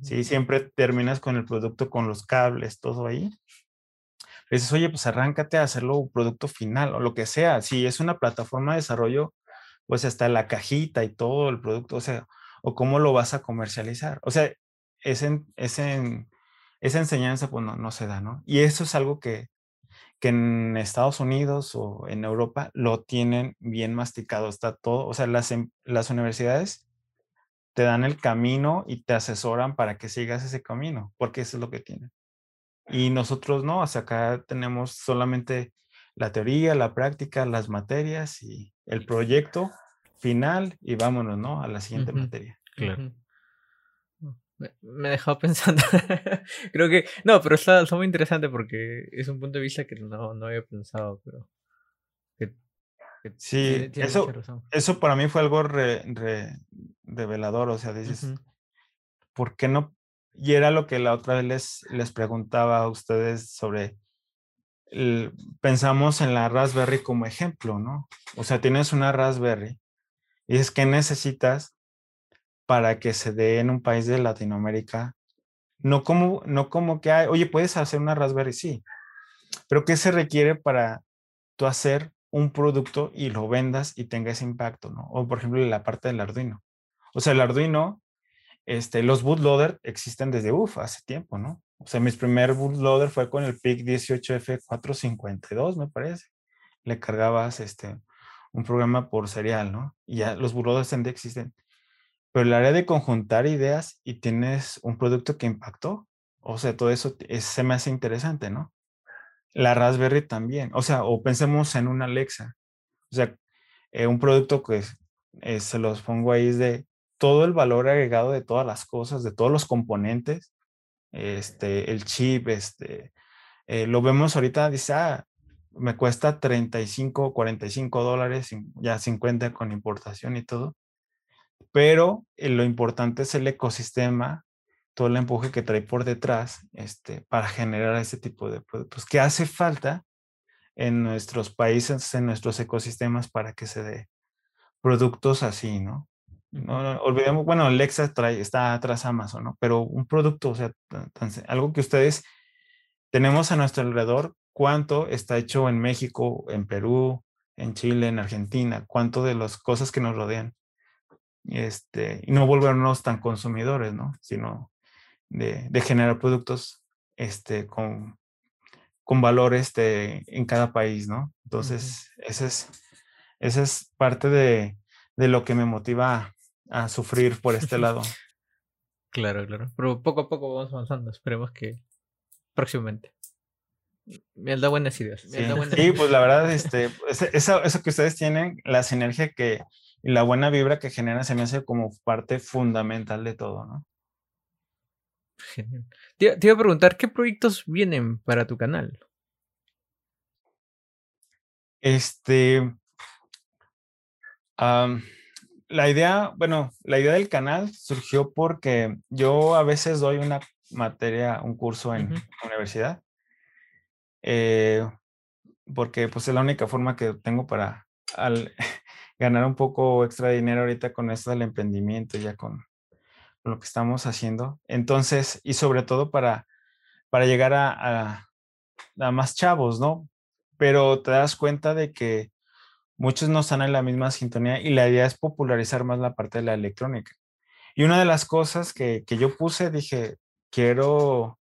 Sí, siempre terminas con el producto, con los cables, todo ahí. dices, oye, pues arráncate a hacerlo un producto final o lo que sea. Si es una plataforma de desarrollo, pues hasta la cajita y todo el producto, o sea, o cómo lo vas a comercializar. O sea, ese, ese, esa enseñanza pues no, no se da, ¿no? Y eso es algo que, que en Estados Unidos o en Europa lo tienen bien masticado, está todo, o sea, las, em, las universidades te dan el camino y te asesoran para que sigas ese camino, porque eso es lo que tienen. Y nosotros no, hasta acá tenemos solamente la teoría, la práctica, las materias y el proyecto final y vámonos, ¿no? A la siguiente materia. Claro. Me, he dejado (laughs) pensando. Creo que. No, pero está, muy interesante porque es un punto de vista que no, no había pensado, pero. sí, eso, eso para mí fue algo revelador. O sea, dices, ¿por qué no? Y era lo que la otra vez les, les preguntaba a ustedes sobre. pensamos en la Raspberry como ejemplo, ¿no? O sea, tienes una Raspberry y es que necesitas para que se dé en un país de Latinoamérica. No como, no como que hay, oye, puedes hacer una Raspberry, sí, pero ¿qué se requiere para tú hacer un producto y lo vendas y tenga ese impacto, ¿no? O por ejemplo, la parte del Arduino. O sea, el Arduino, este, los bootloader existen desde, uff, hace tiempo, ¿no? O sea, mi primer bootloader fue con el PIC 18F452, me parece. Le cargabas este, un programa por serial, ¿no? Y ya los bootloaders existen. Pero el área de conjuntar ideas y tienes un producto que impactó, o sea, todo eso se me hace interesante, ¿no? La Raspberry también, o sea, o pensemos en una Alexa, o sea, eh, un producto que eh, se los pongo ahí es de todo el valor agregado de todas las cosas, de todos los componentes, este, el chip, este, eh, lo vemos ahorita, dice, ah, me cuesta 35, 45 dólares, ya 50 con importación y todo pero eh, lo importante es el ecosistema, todo el empuje que trae por detrás este, para generar ese tipo de productos. ¿Qué hace falta en nuestros países, en nuestros ecosistemas para que se dé productos así, ¿no? No, olvidemos, bueno, Alexa trae, está atrás Amazon, ¿no? Pero un producto, o sea, algo que ustedes tenemos a nuestro alrededor, ¿cuánto está hecho en México, en Perú, en Chile, en Argentina? ¿Cuánto de las cosas que nos rodean este, y no volvernos tan consumidores, ¿no? Sino de, de generar productos este, con, con valor este, en cada país, ¿no? Entonces, ese es, esa es parte de, de, lo que me motiva a, a sufrir por este (laughs) lado. claro, claro. Pero poco a poco vamos avanzando. Esperemos que próximamente. Me da buenas ideas. sí, pues la verdad, este, eso, eso que ustedes tienen, la sinergia que, y la buena vibra que genera se me hace como parte fundamental de todo, ¿no? Genial. Te, iba a preguntar, ¿qué proyectos vienen para tu canal? Este. la idea, bueno, la idea del canal surgió porque yo a veces doy una materia, un curso en la universidad. Eh, porque pues es la única forma que tengo para al, ganar un poco extra dinero ahorita con esto del emprendimiento, ya con, lo que estamos haciendo. Entonces, y sobre todo para, para llegar a, a, más chavos, ¿no? Pero te das cuenta de que muchos no están en la misma sintonía y la idea es popularizar más la parte de la electrónica. Y una de las cosas que, que yo puse, dije, quiero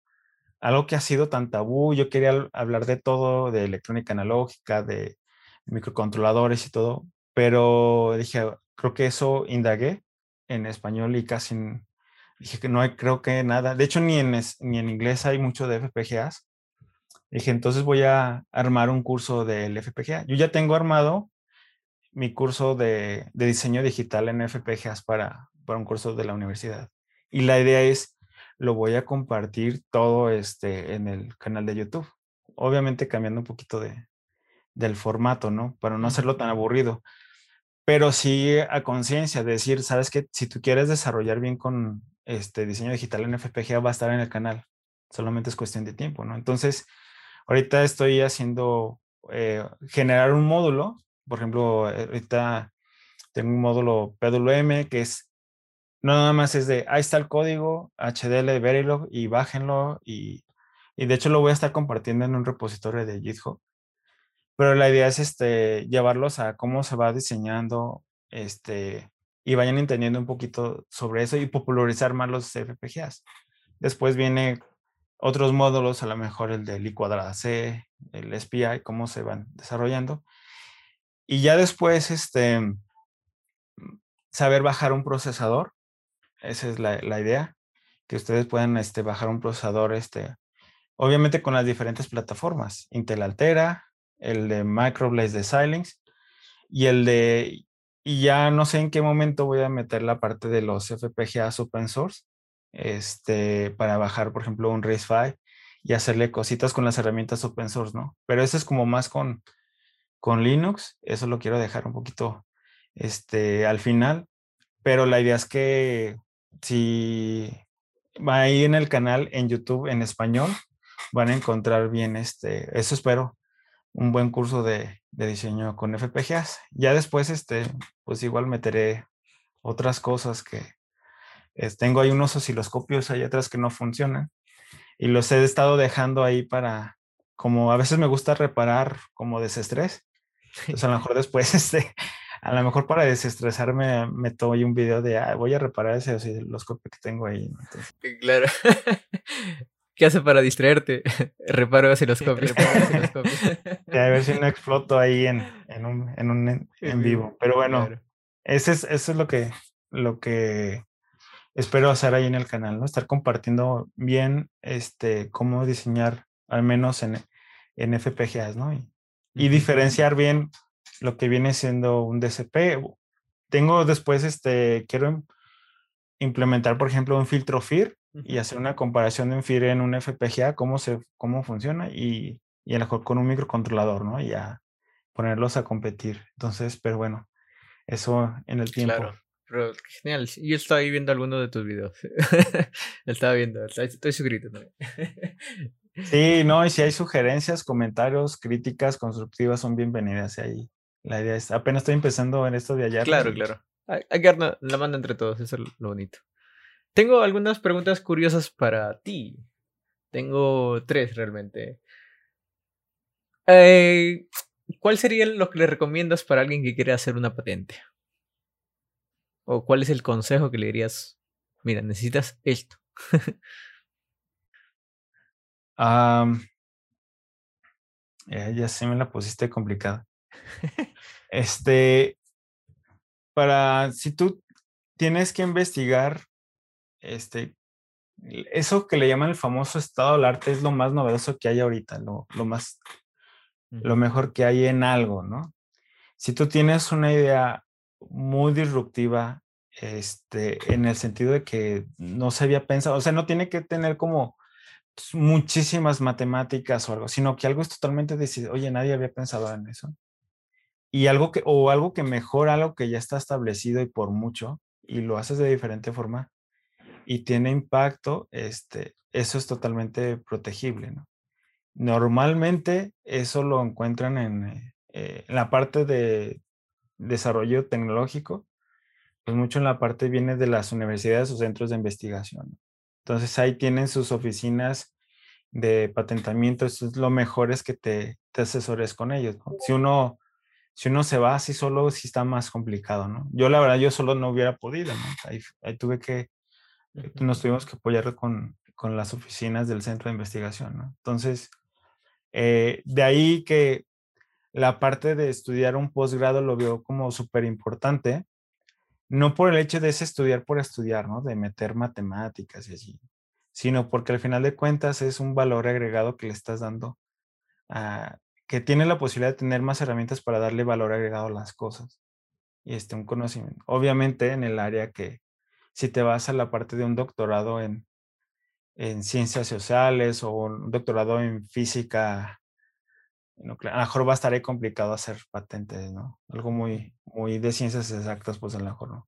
algo que ha sido tan tabú, yo quería hablar de todo, de electrónica analógica, de microcontroladores y todo, pero dije, creo que eso indagué en español y casi Dije que no hay, creo que nada. De hecho, ni en, ni en inglés hay mucho de FPGAs. Dije, entonces voy a armar un curso del FPGA. Yo ya tengo armado mi curso de, de diseño digital en FPGAs para, para un curso de la universidad. Y la idea es, lo voy a compartir todo este en el canal de YouTube. Obviamente cambiando un poquito de, del formato, ¿no? Para no hacerlo tan aburrido. Pero sí a conciencia, decir, sabes que si tú quieres desarrollar bien con este diseño digital en FPGA va a estar en el canal. Solamente es cuestión de tiempo, ¿no? Entonces, ahorita estoy haciendo, eh, generar un módulo. Por ejemplo, ahorita tengo un módulo PWM que es, no nada más es de, ahí está el código, HDL Verilog y bájenlo. Y, y de hecho lo voy a estar compartiendo en un repositorio de GitHub. Pero la idea es este, llevarlos a cómo se va diseñando este, y vayan entendiendo un poquito sobre eso y popularizar más los FPGAs. Después viene otros módulos, a lo mejor el del I cuadrada C, el SPI, cómo se van desarrollando. Y ya después, este, saber bajar un procesador, esa es la, idea, que ustedes puedan este, bajar un procesador, este, obviamente con las diferentes plataformas, Intel Altera, el de Microblaze de Xilinx y el de y ya no sé en qué momento voy a meter la parte de los FPGAs open source este, para bajar, por ejemplo, un RISC-V y hacerle cositas con las herramientas open source, ¿no? Pero eso es como más con, con Linux, eso lo quiero dejar un poquito este, al final, pero la idea es que si va ahí en el canal en YouTube en español, van a encontrar bien este, eso espero, un buen curso de, de, diseño con FPGAs. Ya después, este, pues igual meteré otras cosas que tengo ahí unos osciloscopios ahí atrás que no funcionan y los he estado dejando ahí para, como a veces me gusta reparar como desestrés. Entonces a lo mejor después, (laughs) este, a lo mejor para desestresarme me tomo un video de, ah, voy a reparar ese osciloscopio que tengo ahí. Entonces, claro. (laughs) ¿Qué hace para distraerte? (laughs) Reparo osciloscopios. (laughs) a ver si no exploto ahí en, en un, en, un, en vivo. Pero bueno, ese es, eso es lo que, lo que espero hacer ahí en el canal, ¿no? Estar compartiendo bien este, cómo diseñar, al menos en, en FPGAs, ¿no? Y, y diferenciar bien lo que viene siendo un DCP. Tengo después, este, quiero implementar, por ejemplo, un filtro FIR y hacer una comparación de un FIR en un FPGA, cómo, se, cómo funciona y, y a lo mejor con un microcontrolador, ¿no? Y a ponerlos a competir. Entonces, pero bueno, eso en el tiempo. Claro, pero genial. Yo estaba viendo alguno de tus videos. (laughs) estaba viendo, estoy suscrito también. sí, no, y si (laughs) hay sugerencias, comentarios, críticas constructivas son bienvenidas ahí. La idea es, apenas estoy empezando en esto de allá. Claro, claro. Hay que la manda entre todos, eso es lo bonito. Tengo algunas preguntas curiosas para ti. Tengo tres realmente. Eh, ¿Cuál sería lo que le recomiendas para alguien que quiere hacer una patente? ¿O cuál es el consejo que le dirías? Mira, necesitas esto. (laughs) ya sí me la pusiste complicada. (laughs) este, para, si tú tienes que investigar, este, eso que le llaman el famoso estado del arte es lo más novedoso que hay ahorita, lo, lo más, lo mejor que hay en algo, ¿no? Si tú tienes una idea muy disruptiva, este, en el sentido de que no se había pensado, o sea, no tiene que tener como muchísimas matemáticas o algo, sino que algo es totalmente decidido, oye, nadie había pensado en eso. Y algo que, o algo que mejora algo que ya está establecido y por mucho, y lo haces de diferente forma, y tiene impacto, este, eso es totalmente protegible, ¿no? Normalmente eso lo encuentran en, eh, en la parte de desarrollo tecnológico, pues mucho en la parte viene de las universidades o centros de investigación. Entonces ahí tienen sus oficinas de patentamiento, eso es lo mejor es que te, te asesores con ellos. Si, uno, si uno se va así solo, sí está más complicado, ¿no? Yo la verdad, yo solo no hubiera podido, ¿no? Ahí, tuve que, eh, nos tuvimos que apoyar con, con, las oficinas del centro de investigación. Entonces, eh, de ahí que la parte de estudiar un posgrado lo veo como súper importante, no por el hecho de ese estudiar por estudiar, ¿no? De meter matemáticas y así, sino porque al final de cuentas es un valor agregado que le estás dando, que tiene la posibilidad de tener más herramientas para darle valor agregado a las cosas y este, un conocimiento. Obviamente en el área que, si te vas a la parte de un doctorado en, en ciencias sociales o un doctorado en física a lo mejor va a estar ahí complicado hacer patentes, ¿no? Algo muy, muy de ciencias exactas, pues a lo mejor no.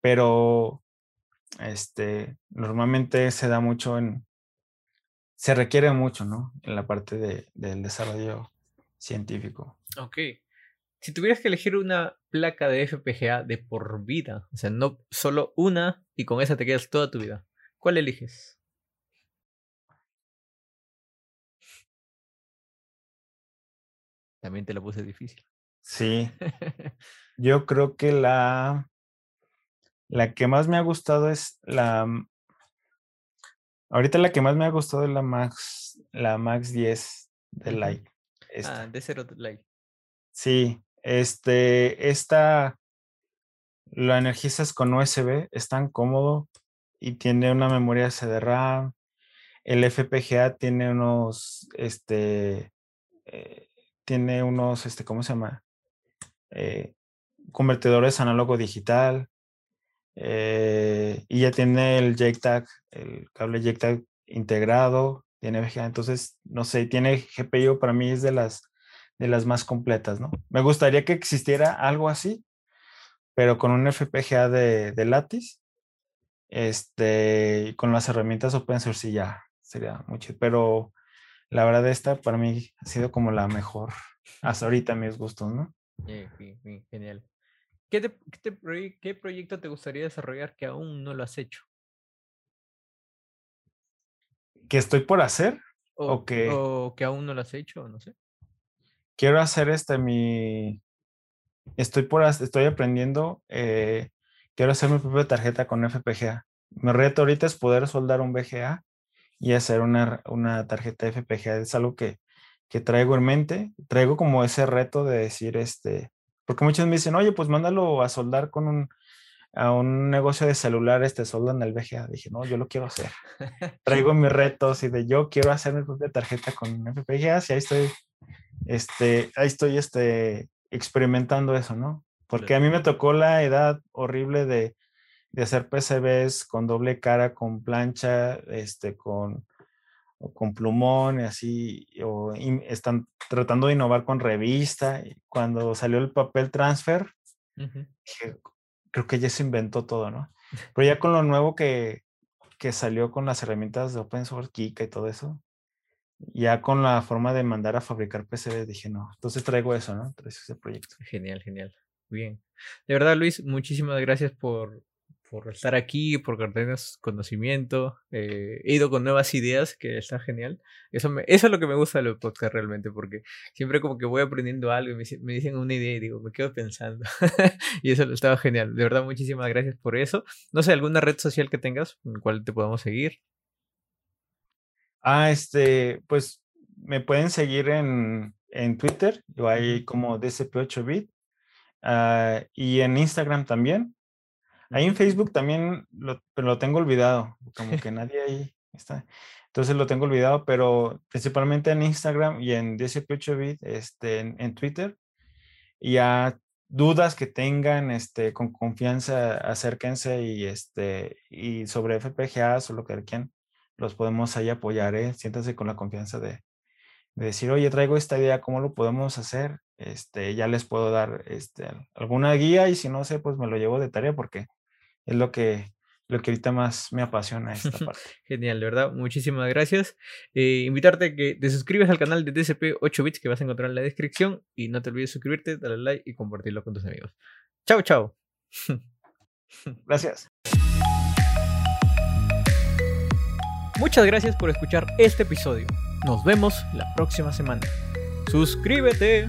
Pero, este, normalmente se da mucho en, se requiere mucho, ¿no? En la parte de, del desarrollo científico. Ok. Si tuvieras que elegir una placa de FPGA de por vida, o sea, no solo una y con esa te quedas toda tu vida, ¿cuál eliges? También te lo puse difícil. Sí. (laughs) Yo creo que la, la que más me ha gustado es la. Mm, ahorita la que más me ha gustado es la Max, la Max 10 de Light. Ah, de cero de Light. Sí, este, esta lo energizas con USB, es tan cómodo y tiene una memoria CD-RAM. El FPGA tiene unos, este, eh, tiene unos, este, ¿cómo se llama? Eh, convertidores análogo digital. Eh, y ya tiene el JTAG, el cable JTAG integrado, tiene VGA, entonces, no sé, tiene GPU, para mí es de las, de las más completas, ¿no? Me gustaría que existiera algo así, pero con un FPGA de, de Lattice, este, con las herramientas open source ya sería mucho, pero la verdad esta para mí ha sido como la mejor hasta ahorita mis gustos, ¿no? genial. ¿Qué, ¿Qué, proyecto te gustaría desarrollar que aún no lo has hecho? ¿Que estoy por hacer? O, que, o que aún no lo has hecho, no sé. Quiero hacer este mi. Estoy por estoy aprendiendo. Eh, quiero hacer mi propia tarjeta con FPGA. Mi reto ahorita es poder soldar un VGA y hacer una, una tarjeta FPGA. Es algo que, que traigo en mente. Traigo como ese reto de decir, este, porque muchos me dicen, oye, pues mándalo a soldar con un, a un negocio de celulares, te soldan el VGA. Dije, no, yo lo quiero hacer. (laughs) Traigo mis retos y de yo quiero hacer mi propia tarjeta con FPGA y ahí estoy, este, ahí estoy, este, experimentando eso, ¿no? Porque a mí me tocó la edad horrible de de hacer PCBs con doble cara, con plancha, este, con, con plumón y así, o están tratando de innovar con revista. Cuando salió el papel transfer, creo que ya se inventó todo, ¿no? (laughs) Pero ya con lo nuevo que, que salió con las herramientas de open source, Kika y todo eso, ya con la forma de mandar a fabricar PCBs, dije, no, entonces traigo eso, ¿no? Traigo ese proyecto. Genial, genial. Bien. De verdad, Luis, muchísimas gracias por, por estar aquí, por compartirnos conocimiento. Eh, he ido con nuevas ideas, que está genial. Eso, me, eso es lo que me gusta de los podcasts realmente, porque siempre como que voy aprendiendo algo y me, me dicen una idea y digo, me quedo pensando. (laughs) y eso estaba genial. De verdad, muchísimas gracias por eso. No sé, ¿alguna red social que tengas en la cual te podamos seguir? Ah, este, pues me pueden seguir en, en Twitter, yo ahí como DCP8bit, ah, y en Instagram también. Ahí en Facebook también lo, pero lo tengo olvidado, como que nadie ahí está. Entonces lo tengo olvidado, pero principalmente en Instagram y en DCP8bit, este, en, Twitter. Y a dudas que tengan, este, con confianza, acérquense y, este, y sobre FPGAs o lo que quieran, los podemos ahí apoyar, ¿eh? Siéntanse con la confianza de, de decir, oye, traigo esta idea, ¿cómo lo podemos hacer? Este, ya les puedo dar este, alguna guía y si no sé, pues me lo llevo de tarea porque es lo que, lo que ahorita más me apasiona esta (laughs) parte. Genial, de verdad, muchísimas gracias. Eh, invitarte a que te suscribas al canal de DCP 8 bits que vas a encontrar en la descripción y no te olvides suscribirte, darle like y compartirlo con tus amigos. Chao, chao. Gracias. Muchas gracias por escuchar este episodio. Nos vemos la próxima semana. Suscríbete.